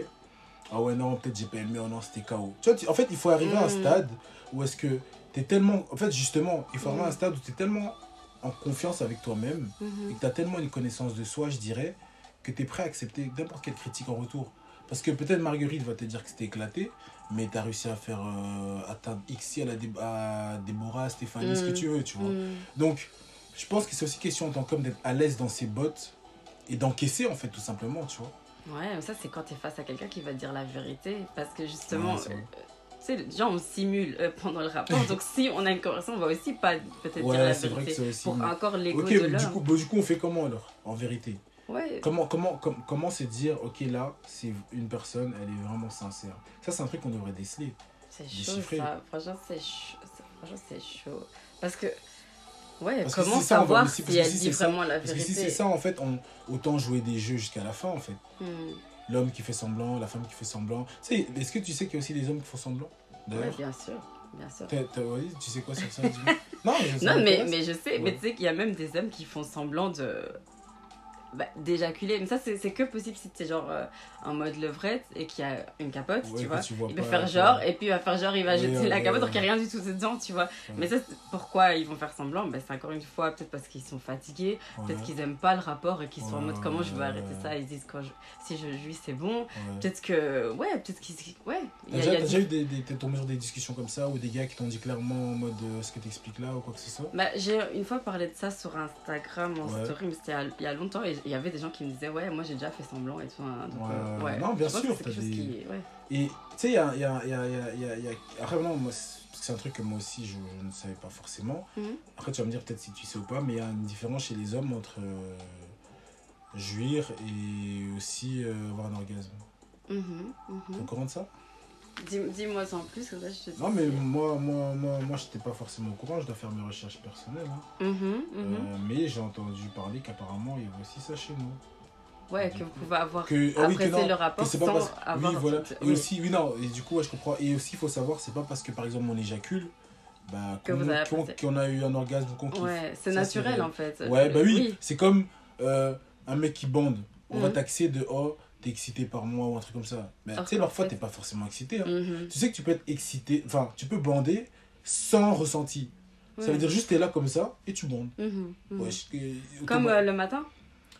Ah ouais, non, peut-être j'ai pas aimé, oh non, c'était KO. Tu vois, tu- en fait, il faut arriver à un Mhm. stade où est-ce que tu es tellement. En fait, justement, il faut arriver à un stade où tu es tellement en confiance avec toi-même et Mhm. que tu as tellement une connaissance de soi, je dirais, que tu es prêt à accepter n'importe quelle critique en retour. Parce que peut-être Marguerite va te dire que c'était éclaté, mais t'as réussi à faire euh, atteindre XI à, la Dé- à Déborah, Stéphanie, ce que Mm. tu veux, tu vois. Mm. Donc, je pense que c'est aussi question en tant qu'homme d'être à l'aise dans ses bottes et d'encaisser, en fait, tout simplement, tu vois. Ouais, mais ça, c'est quand t'es face à quelqu'un qui va te dire la vérité. Parce que justement, Ouais, euh, tu sais, déjà, on simule euh, pendant le rapport. donc, si on a une conversation, on va aussi pas peut-être dire Ouais, la c'est vrai que vérité. c'est aussi. Pour encore l'ego Ok, de du l'homme. coup, bah, du coup, on fait comment alors, en vérité? Ouais. Comment, comment, com- comment c'est dire, ok, là, c'est une personne, elle est vraiment sincère. Ça, c'est un truc qu'on devrait déceler. C'est chaud, ça. Franchement, c'est chaud. ça- Franchement, c'est chaud. Parce que, ouais, Parce que comment si ça, va savoir si parce elle si dit ça- vraiment la Parce que vérité? si c'est ça, en fait, on, autant jouer des jeux jusqu'à la fin, en fait. Hmm. L'homme qui fait semblant, la femme qui fait semblant. Tu sais, est-ce que tu sais qu'il y a aussi des hommes qui font semblant? Ouais, bien sûr. Bien sûr. Ouais, tu sais quoi sur ça. Non, ça Non, mais, mais je sais, Ouais. mais tu sais qu'il y a même des hommes qui font semblant de. Bah, d'éjaculer. Mais ça, c'est que possible si t'es genre euh, en mode levrette et qu'il y a une capote, Ouais, tu vois. tu vois Il pas, faire genre, et puis il va faire genre, il va jeter ouais, la capote alors qu'il n'y a rien du tout dedans, tu vois. Mais ça, pourquoi ils vont faire semblant ben, C'est encore une fois, peut-être parce qu'ils sont fatigués, peut-être qu'ils aiment pas le rapport et qu'ils sont en mode comment je vais arrêter ça? Ils disent quand je- si je jouis, c'est bon. Peut-être que. Ouais, peut-être qu'ils. Ouais. T'as déjà, déjà eu des, des, t'es tombé sur des discussions comme ça ou des gars qui t'ont dit clairement en mode euh, ce que t'expliques là ou quoi que ce soit? Bah, j'ai une fois parlé de ça sur Instagram en story, mais c'était il y a- il y a longtemps et il y avait des gens qui me disaient Ouais, moi j'ai déjà fait semblant et tout. hein, donc, Ouais, euh, ouais. Non, bien Je sûr, des- qui. Et tu sais, il y a, y, a, y, a, y, Après, non, moi, c'est un truc que moi aussi je, je ne savais pas forcément. Mhm. Après, tu vas me dire peut-être si tu sais ou pas, mais il y a une différence chez les hommes entre euh, jouir et aussi euh, avoir un orgasme. T'es mhm. au courant de ça? Dis- Dis-moi en plus, comme ça je te dis. Non, mais moi, moi, moi, moi, j'étais pas forcément au courant, je dois faire mes recherches personnelles. hein. Mhm, mhm. Euh, mais j'ai entendu parler qu'apparemment, il y a aussi ça chez nous. Ouais, que vous pouvez avoir Que, ah oui, que apprécié non, le rapport que pas sans parce avoir. oui voilà et oui. aussi oui non et du coup ouais, je comprends et aussi il faut savoir c'est pas parce que par exemple on éjacule bah qu'on qu'on a eu un orgasme ou qu'on Ouais, c'est naturel en fait. ouais bah oui, c'est comme euh, un mec qui bande on va Mhm. taxer de oh t'es excité par moi ou un truc comme ça mais tu sais parfois t'es pas forcément excité hein. Mhm. tu sais que tu peux être excité enfin tu peux bander sans ressenti ça veut dire juste t'es là comme ça et tu bandes Mhm, mhm. Ouais, je- que- Comme euh, le matin?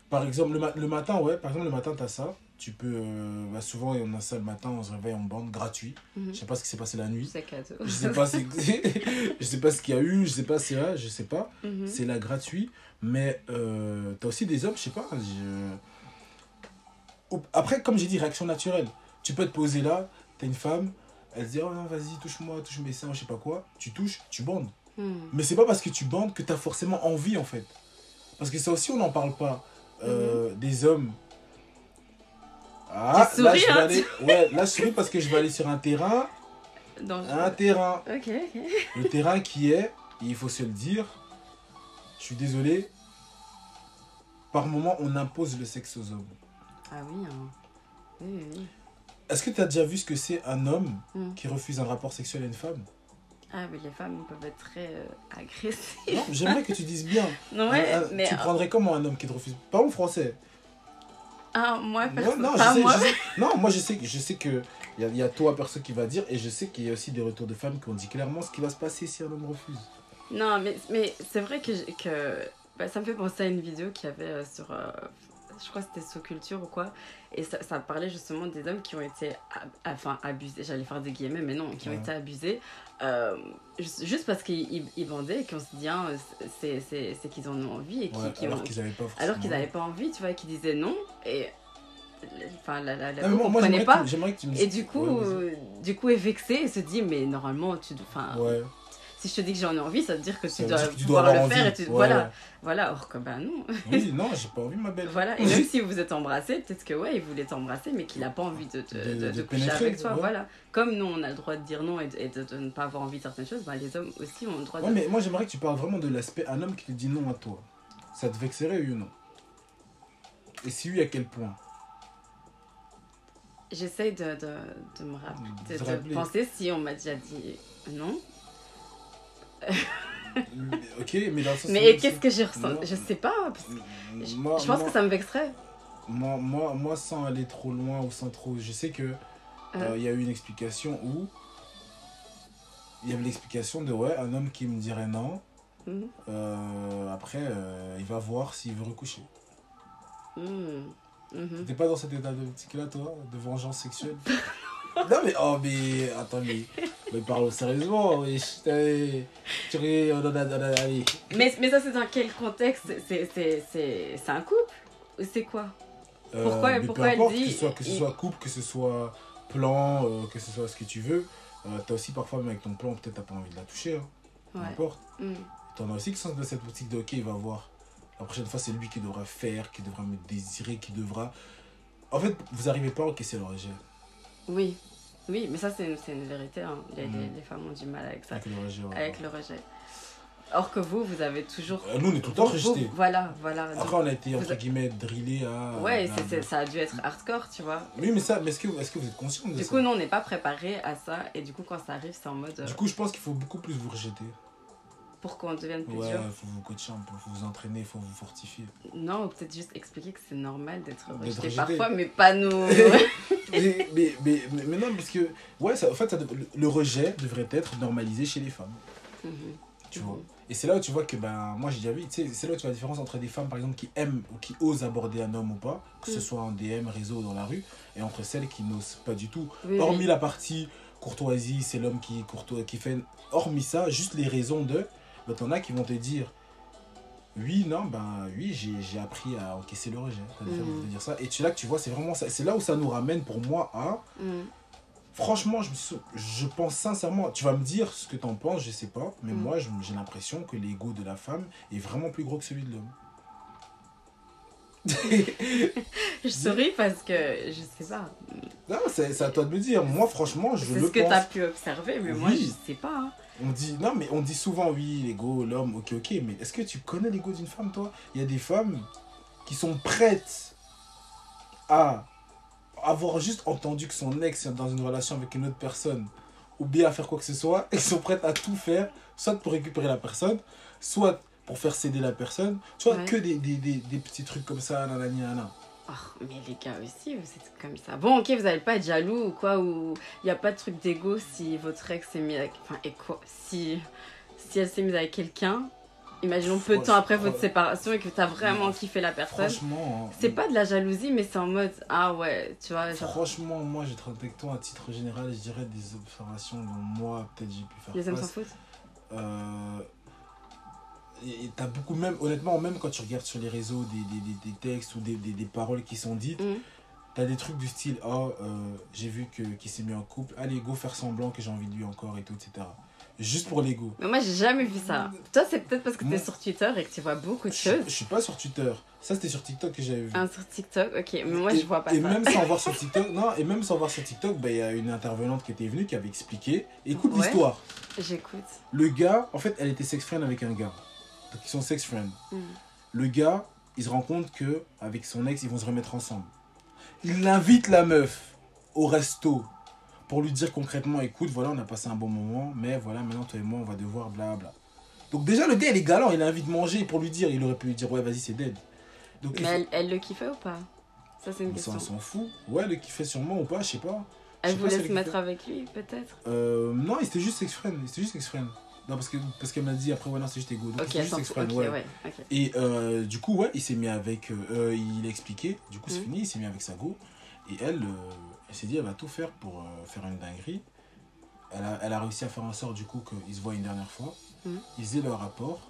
Par exemple, le, ma- le matin, ouais, par exemple, le matin, t'as ça. Tu peux. euh, bah, souvent, on a ça le matin, on se réveille en bande, gratuit. Je sais pas ce qui s'est passé la nuit. C'est cadeau. Je sais pas, je sais pas ce qu'il y a eu, je sais pas c'est vrai, je sais pas. C'est là gratuit. Mais euh, t'as aussi des hommes, je sais pas. je- Après, comme j'ai dit, réaction naturelle. Tu peux te poser là, t'as une femme, elle se dit, oh non, vas-y, touche-moi, touche mes seins, je sais pas quoi. Tu touches, tu bandes. Mhm. Mais c'est pas parce que tu bandes que t'as forcément envie en fait. Parce que ça aussi on n'en parle pas. Euh, Des hommes. Ah, là je vais hein, aller. Ouais, là je souris parce que je vais aller sur un terrain. Dans- Un terrain. Ok, ok. Le terrain qui est, et il faut se le dire, je suis désolé, par moment on impose le sexe aux hommes. Ah oui, hein. oui, oui, oui. Est-ce que tu as déjà vu ce que c'est un homme Mm. qui refuse un rapport sexuel à une femme? Ah, mais les femmes peuvent être très euh, agressives. Non, j'aimerais que tu dises bien. Non, ouais, Un- un- mais. tu prendrais comment un homme qui te refuse? Pas en français. Ah, moi, Non, perso- non, je sais, moi. je sais- non, moi je sais, je sais que il y a, il y a toi perso qui va dire et je sais qu'il y a aussi des retours de femmes qui ont dit clairement ce qui va se passer si un homme refuse. Non, mais, mais c'est vrai que, que bah, ça me fait penser à une vidéo qu'il y avait euh, sur. euh, je crois que c'était sous culture ou quoi. Et ça, ça parlait justement des hommes qui ont été enfin, abusés. J'allais faire des guillemets, mais non, qui ont Ouais. été abusés. euh, juste, parce qu'ils ils- ils vendaient et qu'on se dit, hein, c'est qu'ils en ont envie et qui, Ouais, qui alors qu'ils avaient pas forcément. alors qu'ils n'avaient pas envie, tu vois, et qu'ils disaient non. Et. Enfin, la, la, la Non, moi, pas. que tu- j'aimerais que tu me Et du coup, Ouais, euh, du coup, est vexé et se dit, mais normalement, tu, enfin, Ouais, si je te dis que j'en ai envie, ça veut dire que tu dois dire que tu pouvoir dois le faire. Et tu, Ouais, voilà, voilà. Or que ben non. Oui, non, j'ai pas envie, ma belle. voilà. Et même si vous êtes embrassés, peut-être que ouais, il voulait t'embrasser, mais qu'il a pas envie de, te- De- de, de de coucher avec toi. ouais. Voilà. Comme nous, on a le droit de dire non et de, et de- de ne pas avoir envie de certaines choses, bah, les hommes aussi ont le droit Ouais, de. mais moi j'aimerais que tu parles vraiment de l'aspect un homme qui te dit non à toi. Ça te vexerait oui ou non? Et si oui, à quel point? J'essaye de, de, de me rappeler, De penser si on m'a déjà dit non. Ok, mais dans le sens. Mais qu'est-ce que j'ai ressenti. Je sais pas. parce que je, Moi, je pense moi- que ça me vexerait. Moi, moi, moi, sans aller trop loin ou sans trop. Je sais que euh, il Euh. y a eu une explication où. Il y avait l'explication de ouais, un homme qui me dirait non. Mhm. euh, après, euh, il va voir s'il veut recoucher. Hmm. Mhm. T'es pas dans cet état d'optique-là, toi, de vengeance sexuelle? Non, mais, oh, mais, attends, mais, mais parlons sérieusement, mais tu. Mais, mais ça, c'est dans quel contexte? C'est- C'est c'est- c'est un couple? Ou c'est quoi? Pourquoi- Euh, mais pourquoi peu elle importe, dit- que ce soit, que ce soit couple, que ce soit plan, euh, que ce soit ce que tu veux, euh, t'as aussi parfois, même avec ton plan, peut-être t'as pas envie de la toucher, hein, peu importe. Mm. T'en as aussi qui sont dans cette boutique de ok, il va voir. La prochaine fois, c'est lui qui devra faire, qui devra me désirer, qui devra. En fait, vous arrivez pas à encaisser le rejet. Oui. Oui, mais ça, c'est une, une vérité. hein. Les, Mhm. les- les femmes ont du mal avec ça, Avec le rejet. ouais. avec le rejet. Or que vous, vous avez toujours. Euh, Nous, on est tout le temps rejetés. Voilà, voilà. Après, on a été, entre guillemets, drillés à. ouais, à- ça a dû être hardcore, tu vois. Oui, mais ça, mais est-ce que, est que vous êtes conscient de Du ça? coup, nous, on n'est pas préparé à ça. Et du coup, quand ça arrive, c'est en mode. euh, Du coup, je pense qu'il faut beaucoup plus vous rejeter. Pour qu'on devienne plus Ouais, dur. il faut vous coacher un peu, faut vous entraîner, il faut vous fortifier. Non, peut-être juste expliquer que c'est normal d'être rejeté rejeté. parfois, mais pas nous. mais, mais, mais, mais, non, parce que, ouais, ça, en fait, ça, le, rejet devrait être normalisé chez les femmes, Mhm. tu Mhm. vois. Et c'est là où tu vois que, ben, moi j'ai déjà vu, tu sais, c'est là où tu vois la différence entre des femmes, par exemple, qui aiment ou qui osent aborder un homme ou pas, que ce Mm. soit en DM, réseau ou dans la rue, et entre celles qui n'osent pas du tout. Oui, Hormis oui. la partie courtoisie, c'est l'homme qui courtois, qui fait. Hormis ça, juste les raisons de. Ben, t'en as qui vont te dire. Oui, non, ben oui, j'ai appris à encaisser le rejet. T'as de dire ça. Et tu là que tu vois, c'est vraiment ça. C'est là où ça nous ramène pour moi à. Mhm. Franchement, je, pense sincèrement. Tu vas me dire ce que t'en penses, je sais pas. Mais Mhm. moi, j'ai l'impression que l'ego de la femme est vraiment plus gros que celui de l'homme. Je souris parce que je sais pas. non, c'est c'est à toi de me dire. Moi, franchement, je C'est le ce que pense. tu as pu observer, mais moi, je sais pas. On dit, non, mais on dit souvent, oui, l'ego, l'homme, ok, ok, mais est-ce que tu connais l'ego d'une femme, toi? Il y a des femmes qui sont prêtes à avoir juste entendu que son ex est dans une relation avec une autre personne, ou bien à faire quoi que ce soit, et qui sont prêtes à tout faire, soit pour récupérer la personne, soit pour faire céder la personne, Ouais. que des, des, des, des petits trucs comme ça, nanana. Oh, mais les gars aussi, vous êtes comme ça. Bon, ok, vous n'allez pas être jaloux ou quoi, ou il n'y a pas de truc d'ego si votre ex s'est mis avec. Enfin, et quoi Si, si elle s'est mise avec quelqu'un, imaginons peu de temps après votre séparation et que tu as vraiment kiffé la personne. Franchement, C'est pas de la jalousie, mais c'est en mode Ah ouais, tu vois, genre. Franchement, moi, j'ai traité avec toi à titre général, je dirais des observations dont moi, peut-être j'ai pu faire Les hommes s'en foutent Euh, et t'as beaucoup même, honnêtement, même quand tu regardes sur les réseaux des, des, des- des textes ou des, des, des paroles qui sont dites, Mhm. t'as des trucs du style Oh, euh, j'ai vu que qu'il s'est mis en couple, allez, go faire semblant que j'ai envie de lui encore et tout, etc. Juste pour l'ego. Mais moi, j'ai jamais vu ça. Toi, c'est peut-être parce que tu es Moi- sur Twitter et que tu vois beaucoup de Je, choses. je suis pas sur Twitter. Ça, c'était sur TikTok que j'avais vu. Ah, sur TikTok, ok, mais moi, et, je vois pas et ça. même sans voir sur TikTok, non, et même sans voir sur TikTok, bah, il y a une intervenante qui était venue qui avait expliqué. Écoute Ouais. l'histoire. J'écoute. Le gars, en fait, elle était sex friend avec un gars. Ils sont sex friends. Mhm. Le gars, il se rend compte que avec son ex, ils vont se remettre ensemble. Il invite la meuf au resto pour lui dire concrètement, écoute, voilà, on a passé un bon moment, mais voilà, maintenant toi et moi, on va devoir blabla. Donc déjà, le gars, il est galant, il a envie de manger pour lui dire, il aurait pu lui dire, ouais, vas-y, c'est dead. Donc Mais elle, elle le kiffait ou pas? Ça, c'est une on s'en question. s'en fout. Ouais, le kiffait sûrement ou pas, je sais pas. Elle voulait se elle mettre avec lui, peut-être? Euh, non, il était juste sex friend. Il était juste sex friend. Non, parce que parce qu'elle m'a dit après, ouais, non, c'est juste égo. Donc, Ok, il était elle juste s'en sex fout. friend, Ok, ouais. Et euh, du coup, ouais, il s'est mis avec. euh, euh, il a expliqué. Du coup, c'est Mhm. fini. Il s'est mis avec sa go. Et elle, euh, elle s'est dit, elle va tout faire pour faire une dinguerie. Elle a, elle a réussi à faire en sorte, du coup, qu'ils se voient une dernière fois. Mhm. Ils aient leur rapport.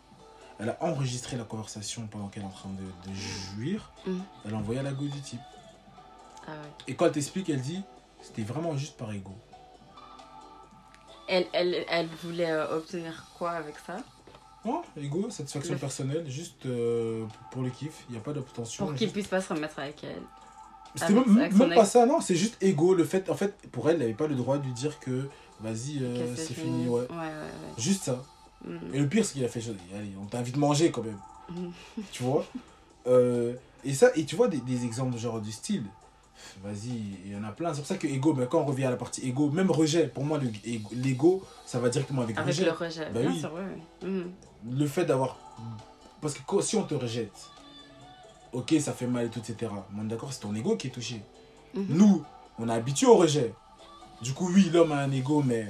Elle a enregistré la conversation pendant qu'elle est en train de, de jouir. Mhm. Elle a envoyé à la go du type. Ah ouais. Et quand elle t'explique, elle dit, c'était vraiment juste par ego. Elle, elle, elle voulait euh, obtenir quoi avec ça? Non, ego, satisfaction Le- personnelle, juste euh, pour le kiff. Il n'y a pas d'obtention. Pour qu'il juste- puisse pas se remettre avec elle. C'était même, pas ça, non, c'est juste ego. Le fait, en fait, pour elle, elle n'avait pas le droit de lui dire que vas-y, euh, c'est fini, ouais. Ouais, ouais, Juste ça. Mhm. Et le pire, c'est qu'il a fait chose. Allez, on t'invite manger quand même. Mhm. Tu vois? Euh, Et ça, et tu vois des, des exemples genre du style. Vas-y, il y en a plein. C'est pour ça que ego, mais quand on revient à la partie ego, même rejet, pour moi, le- ego- l'ego, ça va directement avec, Avec rejet. le rejet. Bah Bien oui. sûr, ouais. Mhm. le fait d'avoir. Parce que si on te rejette, ok, ça fait mal et tout, etc. Mais on est d'accord, c'est ton ego qui est touché. Mhm. Nous, on est habitué au rejet. Du coup, oui, l'homme a un ego, mais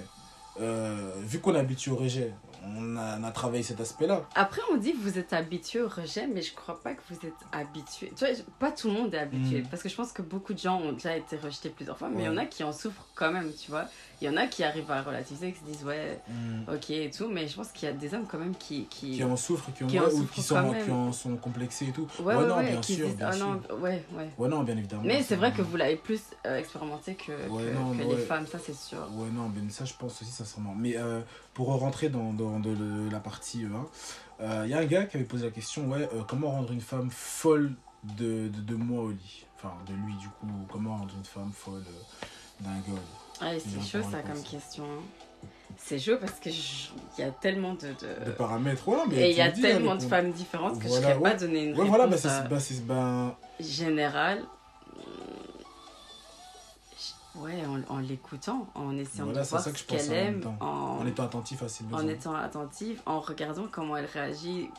euh, vu qu'on est habitué au rejet, on a, on a travaillé cet aspect-là. Après, on dit que vous êtes habitué au rejet, mais je crois pas que vous êtes habitué. Tu vois, pas tout le monde est habitué. Mm. Parce que je pense que beaucoup de gens ont déjà été rejetés plusieurs fois, mais il y en a qui en souffrent quand même, tu vois. Il y en a qui arrivent à relativiser, qui se disent, ouais, Mm. ok et tout, mais je pense qu'il y a des hommes quand même qui. qui... Qui en souffrent, qui, ont, Qui en ou qui, sont, qui en sont complexés et tout. Ouais, ouais, non, bien sûr, disent, bien ah non, ouais, ouais. Ouais, non, bien évidemment. Mais c'est vrai que vous l'avez plus euh, expérimenté que, que, non, que ouais. les femmes, ça c'est sûr. Ouais, non, ben ça je pense aussi sincèrement. Mais euh, pour rentrer dans, dans, de la partie 1, il y a un gars qui avait posé la question ouais, euh, comment rendre une femme folle de, de, de moi au lit? Enfin, de lui du coup, comment rendre une femme folle euh, d'un gars au lit? Ah, c'est chaud ça comme question. hein. C'est chaud parce que il y a tellement de. de- De paramètres, ouais, mais Euh, Et il y a tellement hein, de femmes différentes que Voilà, je ne ouais. pas donner une Ouais, réponse voilà, bah, c'est euh, bah, c'est- ben, générale. Hum, Ouais, en, en l'écoutant, en essayant Voilà, de voir ce qu'elle aime, en, en étant attentif à ses besoins. en étant attentive, en regardant comment elle réagit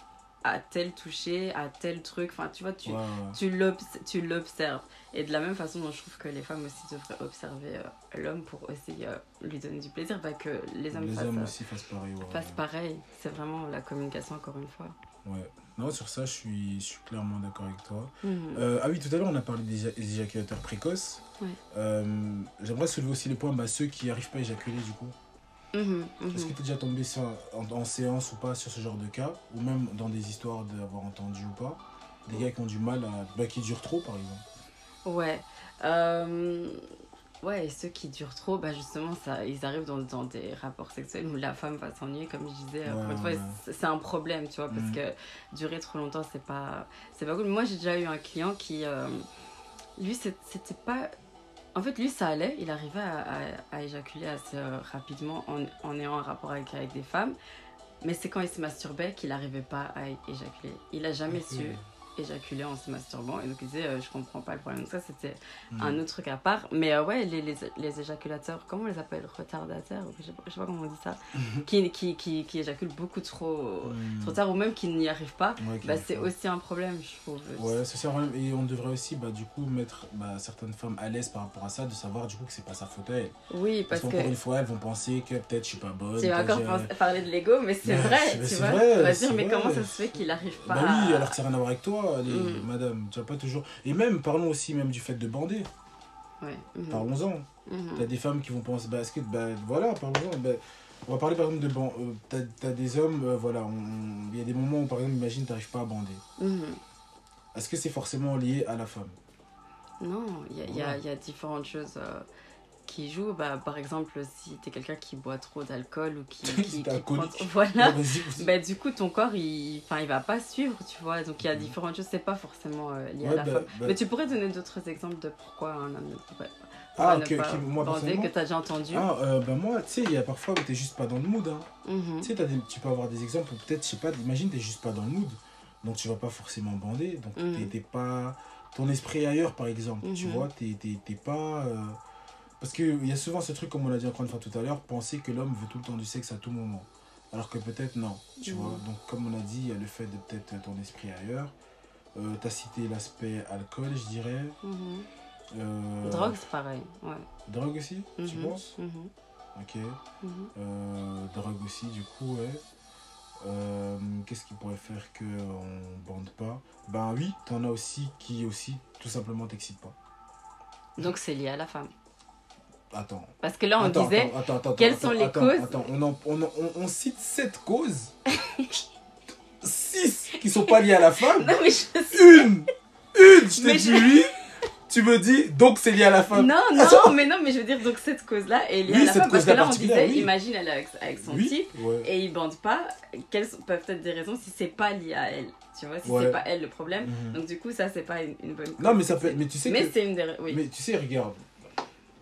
à tel toucher, à tel truc. Enfin, tu vois, tu, tu l'observes. Et de la même façon je trouve que les femmes aussi devraient observer euh, l'homme pour aussi euh, lui donner du plaisir, bah, que les hommes Les fassent, hommes euh, aussi fassent pareil. Ouais, fassent ouais. pareil. C'est vraiment la communication, encore une fois. Ouais. Non, sur ça, je suis, je suis clairement d'accord avec toi. Mhm. Euh, ah oui, tout à l'heure, on a parlé des, éja- des éjaculateurs précoces. Ouais. Euh, J'aimerais soulever aussi les points, bah, ceux qui n'arrivent pas à éjaculer, du coup. Mhm, mhm. Est-ce que tu es déjà tombé sur- en, en séance ou pas sur ce genre de cas? Ou même dans des histoires d'avoir entendu ou pas? Des gars qui ont du mal à. Bah, qui durent trop, par exemple? Ouais. Euh, Ouais, et ceux qui durent trop, bah justement, ça, ils arrivent dans, dans des rapports sexuels où la femme va s'ennuyer, comme je disais. encore Ouais, une fois, ouais. c'est- un problème, tu vois, parce Mhm. que durer trop longtemps, c'est pas, c'est pas cool. Moi, j'ai déjà eu un client qui, euh, lui, c'était pas. En fait, lui, ça allait, il arrivait à, à- à éjaculer assez euh, rapidement en, en ayant un rapport avec, avec des femmes. Mais c'est quand il se masturbait qu'il n'arrivait pas à éjaculer. Il a jamais su éjaculer en se masturbant. Et donc il disait, euh, je comprends pas le problème. Donc ça, c'était Mhm. un autre truc à part. Mais euh, ouais, les, les, les éjaculateurs, comment on les appelle? Retardataires Je sais pas, je sais pas comment on dit ça. qui, qui, qui, qui éjaculent beaucoup trop, Mhm. trop tard ou même qui n'y arrivent pas. Ouais, Bah, c'est aussi un problème, je trouve. Ouais, c'est ça. ouais. Et on devrait aussi, bah, du coup, mettre bah, certaines femmes à l'aise par rapport à ça, de savoir, du coup, que c'est pas sa faute à elle. Oui, Parce, parce qu'encore que une fois, elles vont penser que peut-être je suis pas bonne. tu vas encore parler de l'ego, mais c'est vrai, tu vois. vrai, on va c'est dire, mais vrai. comment ça se fait qu'il n'arrive pas Bah oui, alors que ça n'a rien à voir avec toi, Mm. madame. Tu vas pas toujours. Et même, parlons aussi même du fait de bander. Ouais. mhm, Parlons-en. mhm. T'as des femmes qui vont penser, bah, que, bah, voilà, parlons-en. Bah, on va parler par exemple de ban. euh, T'as t'as des hommes, euh, voilà, il y a des moments où par exemple, imagine, t'arrives pas à bander. Mhm. Est-ce que c'est forcément lié à la femme? Non, il y a, il y, a, Voilà. il y a différentes choses euh, qui jouent. Bah, par exemple, si t'es quelqu'un qui boit trop d'alcool ou qui, qui, qui prend-. Voilà. Bah, du coup, ton corps, il, enfin, il va pas suivre, tu vois. Donc, il y a différentes choses, c'est pas forcément euh, lié à Ouais, la bah, femme. bah- Mais tu pourrais donner d'autres exemples de pourquoi un homme ne pourrait Ah, pourrait ok, pas ok, moi, personnellement. que t'as déjà entendu. Ah, euh, bah moi, tu sais, il y a parfois où t'es juste pas dans le mood. Hein. Mhm. Tu sais, des- tu peux avoir des exemples où peut-être, je sais pas, imagine, t'es juste pas dans le mood. Donc tu vas pas forcément bander. Donc Mhm. t'es- t'es pas. Ton esprit est ailleurs, par exemple. Tu Mhm. vois, t'es pas. euh, Parce qu'il y a souvent ce truc, comme on l'a dit encore une fois tout à l'heure, penser que l'homme veut tout le temps du sexe à tout moment. Alors que peut-être non. Tu vois, donc comme on a dit, il y a le fait de peut-être ton esprit ailleurs. Euh, t'as cité l'aspect alcool, je dirais. Mhm. Euh, Drogue, c'est pareil. Ouais. Drogue aussi, tu Mhm. penses Mhm. Ok. Euh, drogue aussi, du coup, ouais. Euh, Qu'est-ce qui pourrait faire qu'on bande pas? Ben oui, t'en as aussi qui aussi tout simplement t'excitent pas. Donc, c'est lié à la femme. Attends. Parce que là, on attends, disait. attends, attends, attends, quelles sont les causes Attends, on, en- on, en- on, on cite sept causes. Six qui sont pas liées à la femme. Non, mais je sais. Une Une, je t'ai je- dit oui. Tu me dis, donc c'est lié à la femme. Non, non, mais non, mais je veux dire, donc cette cause-là est liée Oui, à la femme. Parce que là, on disait, oui. imagine, elle avec, avec son Oui, type ouais. et il bande pas. Quelles peuvent être des raisons si c'est pas lié à elle Tu vois, si Ouais. c'est pas elle le problème. Mhm. Donc, du coup, ça, c'est pas une, une bonne cause. Non, mais ça peut Mais tu sais Mais que. c'est une des. Oui. Mais tu sais, regarde,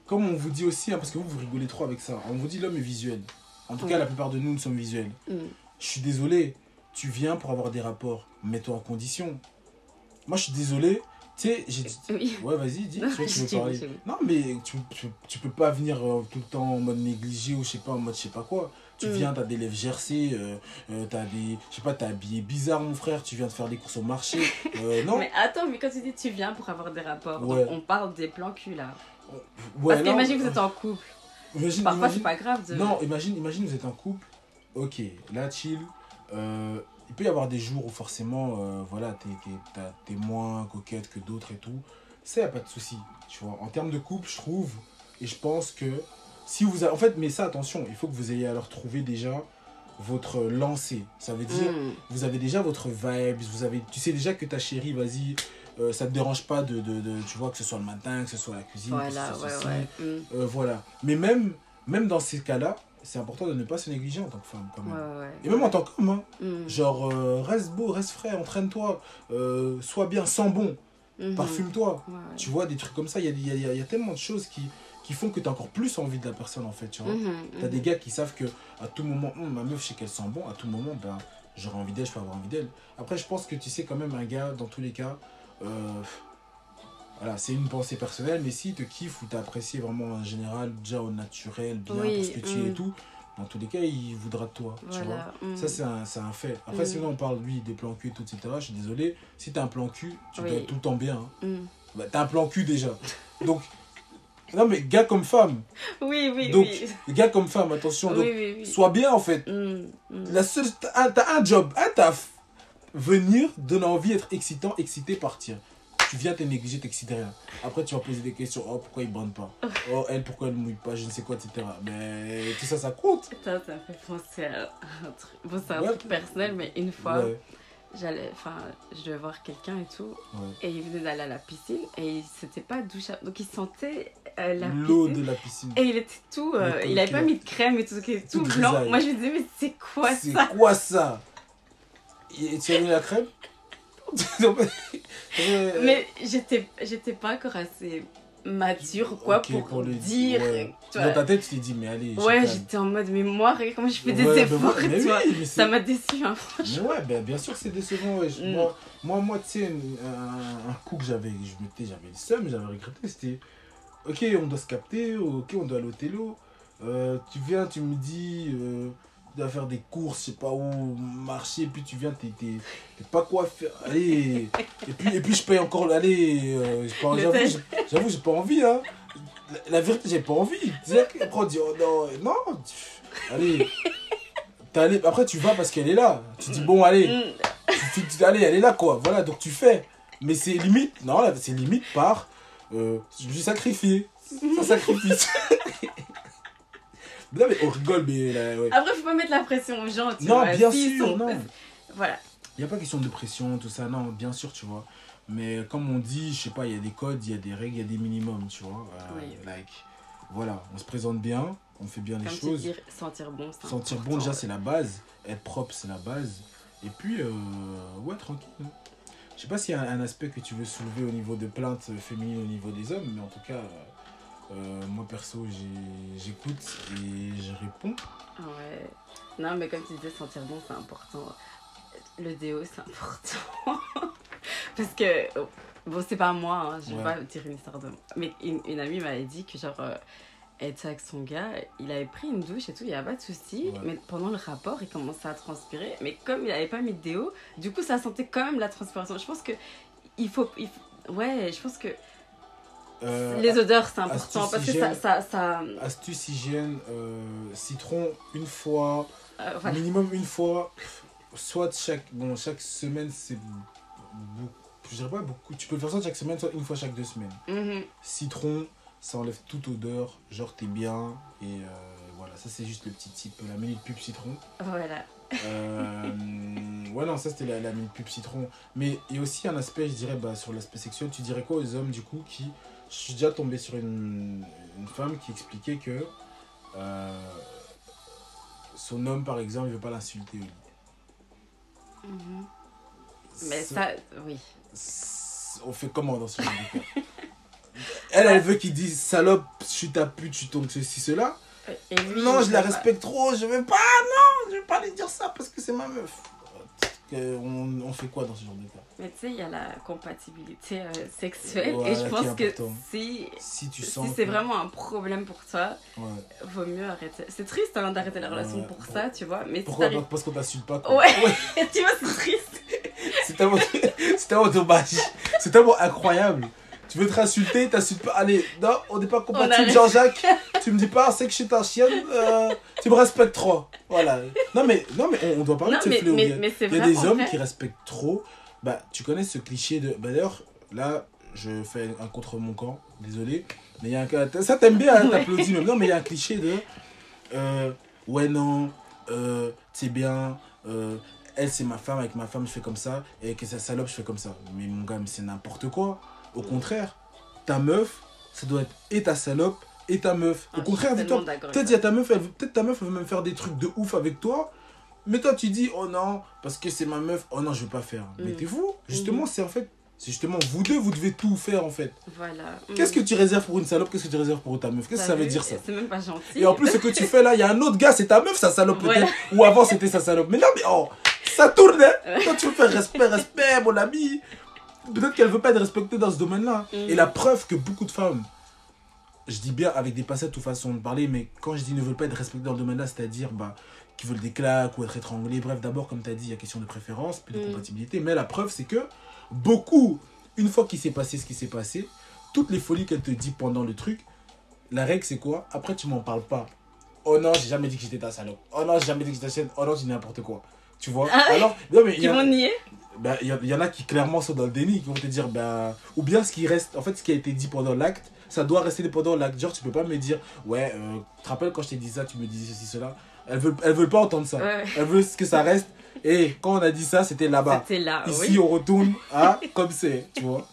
comme on vous dit aussi, hein, parce que vous, vous rigolez trop avec ça, on vous dit l'homme est visuel. En tout cas, Oui. la plupart de nous, nous sommes visuels. Mm. Je suis désolé, tu viens pour avoir des rapports, mets-toi en condition. Moi, je suis désolé, tu sais, j'ai dit. Oui. Ouais, vas-y, dis, Non, tu vois, tu je veux dis, parler. Non, mais tu, tu, tu peux pas venir euh, tout le temps en mode négligé ou je sais pas, en mode je sais pas quoi. Tu Mm. viens, t'as des lèvres gercées, euh, euh, t'as des. Je sais pas, t'es habillé bizarre, mon frère, tu viens de faire des courses au marché. Non Mais attends, mais quand tu dis tu viens pour avoir des rapports, donc on parle des plans cul là. Ouais, Parce non, qu'imagine que vous êtes en couple. imagine- Parfois, c'est imagine- pas grave de. Non, imagine, imagine vous êtes en couple ok, là, chill. Euh, il peut y avoir des jours où forcément, euh, voilà, t'es, moins coquette que d'autres et tout. Ça, y a pas de souci. Tu vois, en termes de couple, je trouve, et je pense que si vous avez. En fait, mais ça, attention, il faut que vous ayez alors trouvé déjà votre lancée. Ça veut dire, Mm. vous avez déjà votre vibe, vous avez, tu sais déjà que ta chérie, vas-y, euh, ça te dérange pas de, de, de- tu vois, que ce soit le matin, que ce soit la cuisine, que Voilà, ce soit ouais, ceci, ouais. Mm. euh, voilà. Mais même, même dans ces cas-là, c'est important de ne pas se négliger en tant que femme, quand même. Ouais, ouais. Et même en tant qu'homme, hein. Mm. genre, euh, reste beau, reste frais, entraîne-toi, sois bien, sens bon, Mhm. parfume-toi. Tu vois, des trucs comme ça, il y a, y, a, y a- tellement de choses qui, qui font que tu as encore plus envie de la personne, en fait, tu vois. Mhm, T'as mhm. des gars qui savent que à tout moment, Hum, ma meuf, je sais qu'elle sent bon, à tout moment, ben, j'aurai envie d'elle, je peux avoir envie d'elle. Après, je pense que tu sais, quand même, un gars, dans tous les cas, euh, voilà, c'est une pensée personnelle, mais s'il te kiffe ou t'apprécies vraiment en général, déjà au naturel, bien, Oui, pour ce que tu es et hum. tout, dans tous les cas, il voudra de toi, tu vois. Mm. Ça, c'est un, un fait. Après, Mm. sinon, on parle, lui, des plans cul, et tout, etc. Je suis désolé. Si t'as un plan cul, tu Oui. dois être tout le temps bien. hein. Mm. Bah, t'as un plan cul déjà. Donc, non, mais gars comme femme. Oui, oui, Donc, oui. Gars comme femme, attention. Donc, oui, sois bien, en fait. Mm, mm. La seule, t'as un, t'as un job, un taf. Venir, donner envie, être excitant, excité, partir. Tu viens, t'es négligé, t'excites rien. Après, tu vas poser des questions. Oh, pourquoi il bande pas? Oh, elle, pourquoi elle mouille pas? Je ne sais quoi, etc. Mais tout ça, ça compte. Ça, ça me fait penser à un truc. Bon, c'est un Ouais. truc personnel, mais une fois, Ouais, j'allais, enfin, je devais voir quelqu'un et tout, ouais. et il venait d'aller à la piscine, et il s'était pas douché, donc il sentait euh, L'eau de la piscine. Et il était tout, euh, il avait coquillard. pas mis de crème et tout, il était tout, Tout blanc. Moi, je me disais, mais c'est quoi C'est ça? quoi ça? Et tu as mis la crème? Non, mais- Euh, Mais j'étais, j'étais pas encore assez mature ou quoi pour, le dire. ouais. tu vois. Dans ta tête, tu t'es dit, mais allez. Ouais, j'étais en mode, mais moi, regarde comment je fais des Ouais, efforts, ouais, mais tu vois. oui, mais Ça m'a déçu, hein, franchement. Mais ouais, ben, bien sûr que c'est décevant. ouais. Mm. Moi, moi, moi, tu sais, un, un coup que j'avais, je m'étais, j'avais le seum, j'avais regretté, c'était, ok, on doit se capter, ok, on doit aller au télo. Euh, tu viens, tu me dis, euh, tu dois faire des courses, je sais pas où, marcher, puis tu viens, t'es, pas quoi faire. Allez, et puis, et puis je paye encore, allez, euh, j'avoue, j'ai- j'avoue, j'ai pas envie, hein. La, la vérité, j'ai pas envie. Après, on dit, oh non, non, tu- allez. Allé- Après, tu vas parce qu'elle est là. Tu dis, bon, allez, Mm. tu, tu- allez, elle est là, quoi. Voilà, donc tu fais. Mais c'est limite, non, c'est limite par, euh, je me suis sacrifié. Ça sacrifice. non, mais on rigole, mais là, ouais. Après, faut pas mettre la pression aux gens, tu Non, vois. bien sûr, sont- non. Voilà. Il n'y a pas question de pression, tout ça, non, bien sûr, tu vois. Mais comme on dit, je sais pas, il y a des codes, il y a des règles, il y a des minimums, tu vois. Euh, Oui. Like, voilà, on se présente bien, on fait bien les Comme choses. sentir bon, c'est Sentir bon, déjà, c'est la base. Être propre, c'est la base. Et puis, euh, ouais, tranquille. hein. Je sais pas s'il y a un, un aspect que tu veux soulever au niveau de plaintes féminines au niveau des hommes, mais en tout cas, euh, euh, moi perso, j'écoute et je réponds. Ouais. Non, mais comme tu disais, sentir bon, c'est important. Le déo, c'est important. Parce que, oh, bon, c'est pas moi, hein, je vais Ouais. pas dire une histoire de moi. Mais une, une amie m'avait dit que, genre, euh, elle était avec son gars, il avait pris une douche et tout, il n'y avait pas de souci. Ouais. Mais pendant le rapport, il commençait à transpirer. Mais comme il avait pas mis de déo, du coup, ça sentait quand même la transpiration. Je pense que il faut. il faut- ouais, je pense que Euh, les odeurs, c'est important. Parce que ça. ça, ça Astuce hygiène, euh, citron une fois, euh, voilà. minimum une fois, soit chaque, bon, chaque semaine, c'est beaucoup. Je dirais pas beaucoup. Tu peux le faire soit chaque semaine, soit une fois chaque deux semaines. Mhm. Citron, ça enlève toute odeur, genre t'es bien. Et voilà, ça c'est juste le petit type, la minute pub citron. Voilà. Ouais, non, ça c'était la, la minute pub citron. Mais il y a aussi un aspect, je dirais, bah, sur l'aspect sexuel. Tu dirais quoi aux hommes du coup qui. Je suis déjà tombé sur une, une femme qui expliquait que euh, son homme, par exemple, il veut pas l'insulter au lit. Mhm. Mais ça, oui. On fait comment dans ce genre de cas? Elle, elle veut qu'il dise salope, je suis ta pute, je suis ton ceci, cela. Lui, non, je la pas. respecte trop, je veux pas, non, je veux pas lui dire ça parce que c'est ma meuf. Euh, On, on fait quoi dans ce genre de cas? Mais tu sais, il y a la compatibilité euh, sexuelle et je pense que si, Si tu si sens. c'est que- vraiment un problème pour toi, Ouais. vaut mieux arrêter. C'est triste hein, d'arrêter la relation Ouais. pour ça, tu vois, mais si Pourquoi t'arrives... Parce qu'on t'insulte pas. Quoi. Ouais. tu vois, c'est triste. C'est tellement, c'est tellement dommage. C'est tellement incroyable. Tu veux te insulter, t'insultes pas. Allez, non, on n'est pas compatible. Jean-Jacques. tu me dis pas, c'est que je suis ta chienne, euh, tu me respectes trop. Voilà. Non, mais, non, mais on, on doit parler Non, de ce fléau. mais, Il y a- mais Il y a des hommes vrai. qui respectent trop. Bah, tu connais ce cliché de. Bah, d'ailleurs, là, je fais un contre mon camp, désolé. Mais il y a un. Ça t'aime bien, hein, t'applaudis même. Non, mais il y a un cliché de. euh, ouais, non, euh, c'est bien. euh, elle, c'est ma femme, avec ma femme, je fais comme ça. Et avec sa salope, je fais comme ça. Mais mon gars, mais c'est n'importe quoi. Au contraire, ta meuf, ça doit être et ta salope et ta meuf. Ah, Au je contraire, dis-toi, Peut-être ta meuf, elle veut- peut-être ta meuf elle veut même faire des trucs de ouf avec toi. Mais toi tu dis oh non parce que c'est ma meuf. Oh non, je veux pas faire. Mm. Mettez-vous. Justement, c'est en fait c'est justement vous deux vous devez tout faire en fait. Voilà. Qu'est-ce que Mm. tu réserves pour une salope Qu'est-ce que tu réserves pour ta meuf? Qu'est-ce que ça veut dire ça? C'est même pas gentil. Et en plus ce que tu fais là, il y a un autre gars, c'est ta meuf sa salope peut-être Voilà. ou avant c'était sa salope. Mais non mais oh, ça tourne hein. Toi tu veux faire respect respect mon ami. Peut-être qu'elle veut pas être respectée dans ce domaine-là. Mm. Et la preuve que beaucoup de femmes je dis bien avec des passettes ou façons de parler, mais quand je dis ne veulent pas être respectés dans le domaine-là, c'est-à-dire bah, qui veulent des claques ou être étranglés, bref, d'abord, comme tu as dit, il y a question de préférence, puis de Mm. compatibilité, mais la preuve, c'est que beaucoup, une fois qu'il s'est passé ce qui s'est passé, toutes les folies qu'elle te dit pendant le truc, la règle, c'est quoi? Après, tu m'en parles pas. Oh non, j'ai jamais dit que j'étais ta salope. Oh non, j'ai jamais dit que j'étais ta chienne. Oh non, j'ai n'importe quoi. Tu vois Ah Alors, non, mais Qui a- vont nier bah, il y, en a qui clairement sont dans le déni, qui vont te dire, bah, ou bien ce qui reste, en fait, ce qui a été dit pendant l'acte, ça doit rester pendant l'acte. Genre, tu peux pas me dire, ouais, euh, tu te rappelles quand je t'ai dit ça, tu me disais ceci, cela. Elles veulent, elles veulent pas entendre ça. Ouais. Elles veulent que ça reste. Et quand on a dit ça, c'était là-bas. C'était là. Ici, oui. on retourne à comme c'est, tu vois.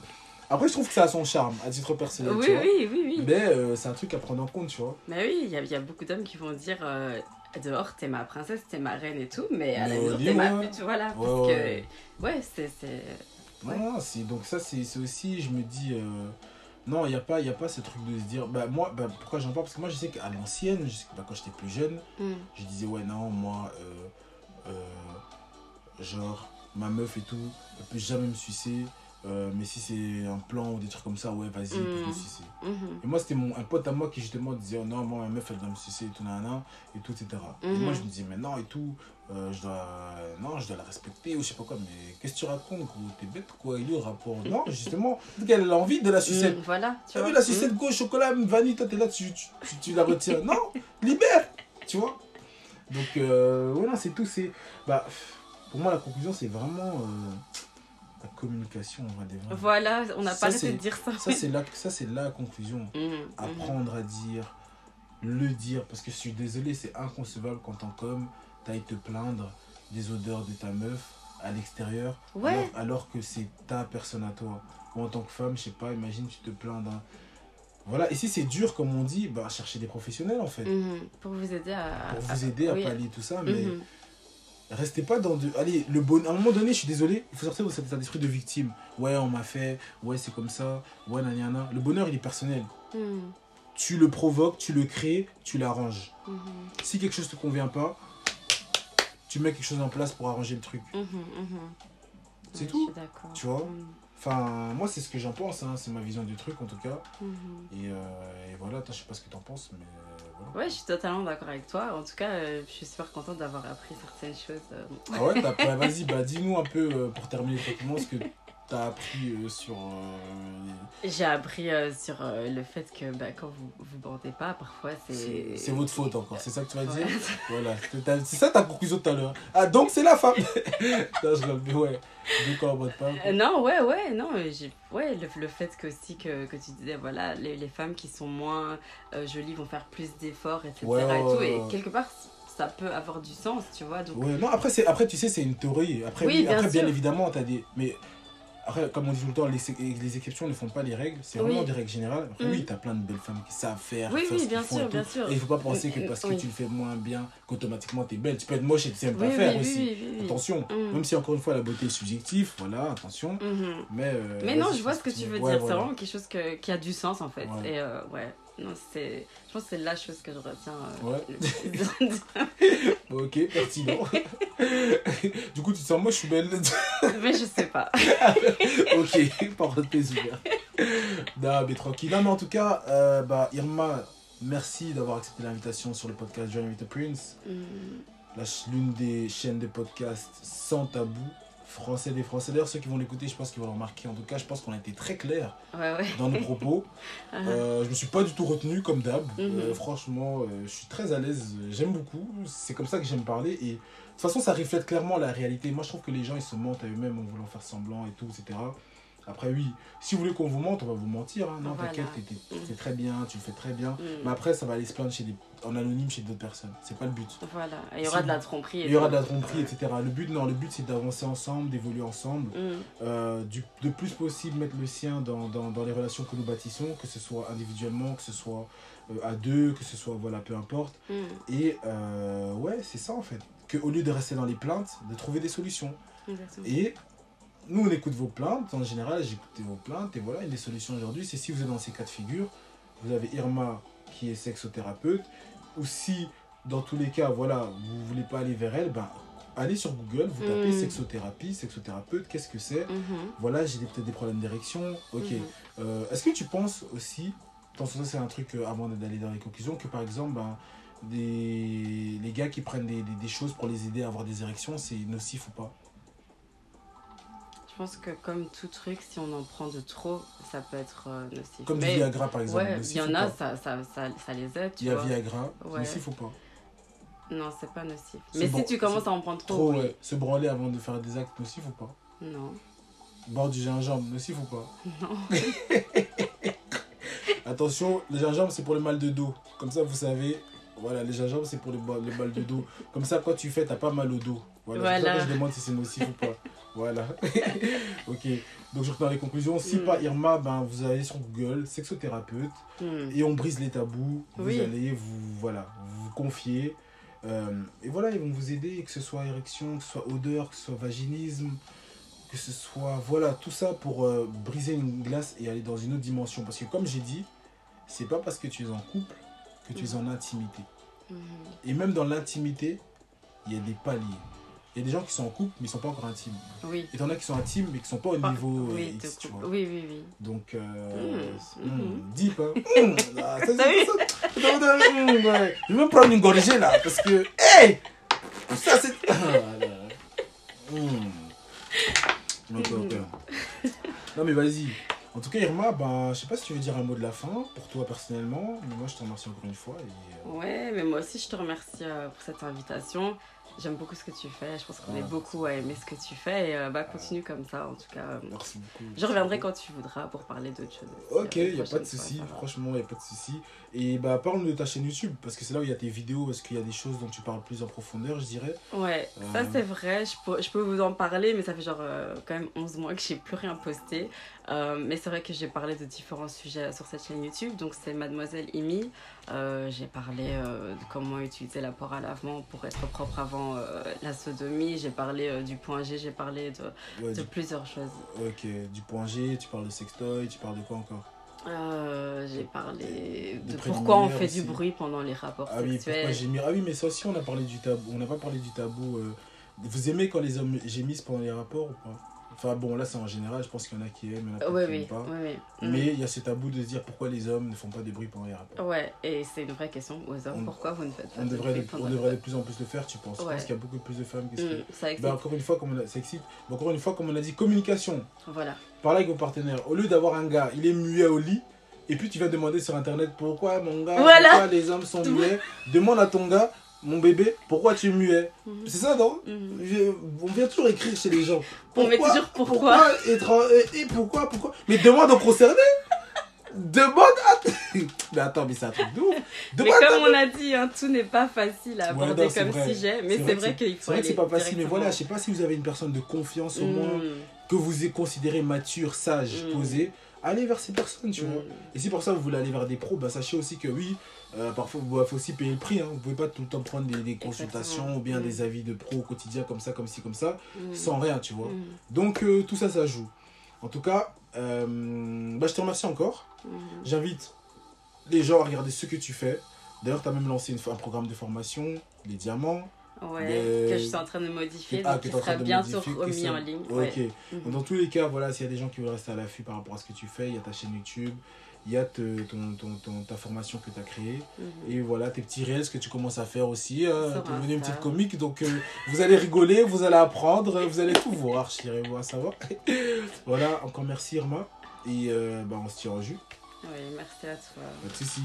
Après, je trouve que ça a son charme, à titre personnel, Oui, tu vois. oui, oui, oui. Mais euh, c'est un truc à prendre en compte, tu vois. Mais oui, il y, a- il y a beaucoup d'hommes qui vont dire euh, dehors, t'es ma princesse, t'es ma reine et tout, mais à Mais la maison, t'es ma pute, voilà. Ouais, parce ouais. que, ouais, c'est. Ouais. Non, c'est, donc ça, c'est, aussi, je me dis, euh, non, il n'y a, pas- y a pas ce truc de se dire, bah, moi, bah, pourquoi j'en parle? Parce que moi, je sais qu'à l'ancienne, bah, quand j'étais plus jeune, Hmm. je disais, ouais, non, moi, euh, euh, genre, ma meuf et tout, elle peut jamais me sucer, euh, mais si c'est un plan ou des trucs comme ça, ouais, vas-y, elle peut Mm. me sucer. Mhm. Et moi, c'était mon, un pote à moi qui justement disait, oh non, moi, ma meuf, elle doit me sucer et tout, nanana, et tout, etc. Et Mhm. moi, je me disais, mais non, et tout, euh, je dois, non, je dois la respecter, ou je sais pas quoi, mais qu'est-ce que tu racontes, gros? T'es bête, quoi, il est au rapport Non, justement, qu'elle a envie de la sucette. Mm, Voilà, tu vois. vu la sucette gauche, chocolat, vanille, toi, t'es là, tu, tu, tu, tu la retiens. non, libère, tu vois Donc, euh, voilà, c'est tout, c'est, bah, pour moi, la conclusion, c'est vraiment euh, la communication, on va dire. Voilà, on n'a pas arrêté de dire ça. Ça, c'est la, ça, c'est la conclusion Mhm, mhm. apprendre à dire, le dire, parce que je suis désolé, c'est inconcevable qu'en tant qu'homme, t'ailles te plaindre des odeurs de ta meuf à l'extérieur, Ouais. alors, alors que c'est ta personne à toi. Ou en tant que femme, je sais pas, imagine tu te plains d'un... Voilà, et si c'est dur, comme on dit, bah cherchez des professionnels en fait, Mhm, Pour vous aider à. pour vous aider à pallier tout ça, mais. Restez pas dans de... Allez, le bon... à un moment donné, je suis désolé, il faut sortir de cet état d'esprit de victime. Ouais, on m'a fait, ouais, c'est comme ça, ouais, nanana. Le bonheur, il est personnel. Mhm, tu le provoques, tu le crées, tu l'arranges. mhm, Si quelque chose te convient pas, tu mets quelque chose en place pour arranger le truc. mhm. C'est Ouais, tout, Je suis d'accord. tu vois. Enfin, moi, c'est ce que j'en pense, hein, c'est ma vision du truc en tout cas. mhm. Et, euh, et voilà, toi, je sais pas ce que t'en penses, mais euh, voilà. Ouais, je suis totalement d'accord avec toi. En tout cas, euh, je suis super contente d'avoir appris certaines choses. euh, Ah ouais, t'as- ouais, vas-y, bah, dis-nous un peu pour terminer tranquillement ce que t'as appris euh, sur. euh, J'ai appris euh, sur le fait que bah, quand vous vous bandez pas, parfois c'est. c'est votre faute encore, c'est ça que tu vas Ouais. dire Voilà, c'est ça ta conclusion tout à l'heure. Ah, donc c'est la femme Non, je mais ouais. On botte pas. Euh, non, ouais, ouais, non, j'ai, ouais, le, le fait que aussi que, que tu disais, voilà, les, les femmes qui sont moins jolies vont faire plus d'efforts, etc. Ouais, et tout, et quelque part, ça peut avoir du sens, tu vois, donc. Ouais, non, après, c'est, après tu sais, c'est une théorie. Après, Oui, bien après, bien évidemment, t'as des. Mais après, comme on dit tout le temps, les, les exceptions ne font pas les règles. C'est vraiment des règles générales. Après, Mhm. oui, t'as plein de belles femmes qui savent faire. Oui, faire oui, bien sûr, bien sûr. Et il faut pas penser que Mm, parce que tu le fais moins bien, qu'automatiquement t'es belle. Tu peux être moche et tu sais pas faire aussi. oui, oui, oui. Attention. Même si, encore une fois, la beauté est subjective, voilà, attention. Mhm. Mais, euh, Mais non, je vois ce que tu veux dire. C'est vraiment quelque chose que, qui a du sens en fait. Et euh, ouais, non, c'est. Je pense que c'est la chose que je retiens. euh, Ouais. le plus. Bon, ok, pertinent. du coup, tu te sens moche ou belle? Mais je sais pas. ok, parenthèse ouverte. Non, mais tranquille. Non, mais en tout cas, euh, bah, Irma, merci d'avoir accepté l'invitation sur le podcast Journey with the Prince. Ch- L'une des chaînes de podcast sans tabou, français des Français. D'ailleurs, ceux qui vont l'écouter, je pense qu'ils vont le remarquer. En tout cas, je pense qu'on a été très clair Ouais, ouais. dans nos propos. Ah, Euh, je me suis pas du tout retenu comme d'hab. Mhm. Euh, franchement, euh, je suis très à l'aise. J'aime beaucoup. C'est comme ça que j'aime parler. Et de toute façon, ça reflète clairement la réalité. Moi, je trouve que les gens, ils se mentent à eux-mêmes en voulant faire semblant et tout, etc. Après, oui, si vous voulez qu'on vous mente, on va vous mentir. hein. Non, Voilà. t'inquiète, t'es- fais très bien, tu le fais très bien. mm. Mais après, ça va aller se plaindre chez des... en anonyme chez d'autres personnes. C'est pas le but. Voilà. Il y aura Si- de la tromperie. et Il y aura de la tromperie, etc. Le but, non, le but, c'est d'avancer ensemble, d'évoluer ensemble. Mm. Euh, du, de plus possible mettre le sien dans, dans, dans les relations que nous bâtissons, que ce soit individuellement, que ce soit euh, à deux, que ce soit, voilà, peu importe. Mm. Et euh, ouais, c'est ça en fait. Que au lieu de rester dans les plaintes, de trouver des solutions. Exactement. Et nous, on écoute vos plaintes. En général, j'écoutais vos plaintes. Et voilà, une des solutions aujourd'hui, c'est si vous êtes dans ces cas de figure, vous avez Irma qui est sexothérapeute, ou si dans tous les cas, voilà, vous voulez pas aller vers elle, ben, allez sur Google, vous tapez Mm. sexothérapie, sexothérapeute, qu'est-ce que c'est? Mhm. Voilà, j'ai peut-être des problèmes d'érection. Ok. Mhm. Euh, Est-ce que tu penses aussi, attention, ça c'est un truc euh, avant d'aller dans les conclusions, que par exemple, ben, des, les gars qui prennent des, des- des choses pour les aider à avoir des érections, c'est nocif ou pas? Je pense que comme tout truc, si on en prend de trop, ça peut être euh, nocif. Comme du Mais, Viagra par exemple. Ouais, il y en a, ça, ça, ça, ça les aide, tu Il y a vois. Viagra, Ouais. nocif ou pas? Non, c'est pas nocif. Mais bon, si tu commences à en prendre trop, Trop, oui. ouais. Se branler avant de faire des actes nocifs ou pas? Non. Boire du gingembre, nocif ou pas? Non. Attention, le gingembre c'est pour le mal de dos. Comme ça, vous savez, voilà, le gingembre c'est pour le, ba- le mal de dos. Comme ça, quand tu fais, t'as pas mal au dos. Voilà, Voilà. je demande si c'est nocif ou pas. Voilà. ok. Donc, je retourne dans les conclusions. Si Mm. pas Irma, ben, vous allez sur Google, sexothérapeute, Hmm. et on brise les tabous. Vous Oui. allez vous, voilà, vous confier. Euh, et voilà, ils vont vous aider, que ce soit érection, que ce soit odeur, que ce soit vaginisme, que ce soit. Voilà, tout ça pour euh, briser une glace et aller dans une autre dimension. Parce que, comme j'ai dit, c'est pas parce que tu es en couple que tu es en intimité. Et même dans l'intimité, il y a des paliers. Il y a des gens qui sont en couple, mais ils sont pas encore intimes. Oui. Et t'en as qui sont intimes, mais qui sont pas au niveau euh, oui, X, tu vois. oui, oui, oui. Donc, euh, Mm, mm, mhm. deep, hein. Ça, ça. Je vais même prendre une gorgée là, parce que, hey Ça c'est. Ah. Mm. Ok. Non, mais vas-y. En tout cas, Irma, ben, je sais pas si tu veux dire un mot de la fin pour toi personnellement, mais moi je te remercie encore une fois. Et, euh, Ouais, mais moi aussi, je te remercie euh, pour cette invitation. J'aime beaucoup ce que tu fais. Je pense qu'on Ah. est beaucoup à aimer ce que tu fais. Et euh, bah, continue comme ça, en tout cas. merci beaucoup. Je reviendrai quand tu voudras pour parler d'autres choses. Ok, il n'y a pas de souci, franchement, il n'y a pas de souci. Et bah, parle de ta chaîne YouTube, parce que c'est là où il y a tes vidéos, est-ce qu'il y a des choses dont tu parles plus en profondeur, je dirais. Ouais, ça Euh. c'est vrai, je peux, je peux vous en parler, mais ça fait genre euh, quand même 11 mois que j'ai plus rien posté. Euh, mais c'est vrai que j'ai parlé de différents sujets sur cette chaîne YouTube. Donc c'est Mademoiselle Imi. Euh, j'ai parlé euh, de comment utiliser l'apport à lavement pour être propre avant la sodomie. J'ai parlé du point G, j'ai parlé de, Ouais, de du, plusieurs choses. ok, du point G, tu parles de sextoy, tu parles de quoi encore? Euh, j'ai parlé de pourquoi on fait aussi. du bruit pendant les rapports Ah oui, sexuels. gémir Ah oui, mais ça aussi, on a parlé du tabou. On n'a pas parlé du tabou. Vous aimez quand les hommes gémissent pendant les rapports ou pas? Enfin bon, là c'est en général, je pense qu'il y en a qui aiment, il y en a Ouais, qui oui, pas. oui. Mm. Mais il y a ce tabou de se dire pourquoi les hommes ne font pas des bruits pendant les rapports. Ouais, et c'est une vraie question aux hommes. On- Pourquoi vous ne faites pas On de devrait, bruit on devrait de plus en plus le faire, tu penses? Ouais. pense qu'il y a beaucoup plus de femmes qui se Mm, ça excite. Ben, encore une fois, comme on a, ça excite. Encore une fois, comme on a dit, communication. Voilà. Parlez avec vos partenaires. Au lieu d'avoir un gars, il est muet au lit, et puis tu vas demander sur internet pourquoi mon gars, Voilà. pourquoi les hommes sont muets? Demande à ton gars, mon bébé, pourquoi tu es muet. Mhm. C'est ça, non Mhm. Je- On vient toujours écrire chez les gens. On met toujours pourquoi. en- et, et pourquoi, pourquoi Mais demande aux concernés. demande à. mais attends, mais c'est un truc de ouf. Mais comme on a dit, hein, tout n'est pas facile à Ouais, aborder non, c'est comme vrai. sujet. Mais C'est c'est vrai qu'il C'est faut vrai que c'est pas facile, mais voilà, je sais pas si vous avez une personne de confiance au moins, Mm. que vous êtes considéré mature, sage, Mm. posé, allez vers ces personnes, tu vois. Mm. Et si pour ça vous voulez aller vers des pros, bah sachez aussi que oui, euh, parfois il faut aussi payer le prix. Hein. Vous pouvez pas tout le temps prendre des, des consultations Exactement. ou bien Mm. des avis de pros au quotidien comme ça, comme ci, comme ça, Mm. sans rien, tu vois. Mm. Donc euh, tout ça, ça joue. En tout cas, euh, bah, je te remercie encore. J'invite les gens à regarder ce que tu fais. D'ailleurs, tu as même lancé une- un programme de formation, les diamants. Ouais, que je suis en train de modifier, Ah, donc que train sera bientôt remis en ligne. Ok. Donc, dans tous les cas, voilà, s'il y a des gens qui veulent rester à l'affût par rapport à ce que tu fais, il y a ta chaîne YouTube, il y a te- ton, ton, ton- ta formation que tu as créée. Mhm. Et voilà, tes petits reels que tu commences à faire aussi. Euh, tu es devenue une petite comique, donc euh, vous allez rigoler, vous allez apprendre, vous allez tout voir, chérie, moi, ça va. voilà, encore merci Irma. Et euh, bah, on se tire en jus. Oui, merci à toi. Pas de soucis.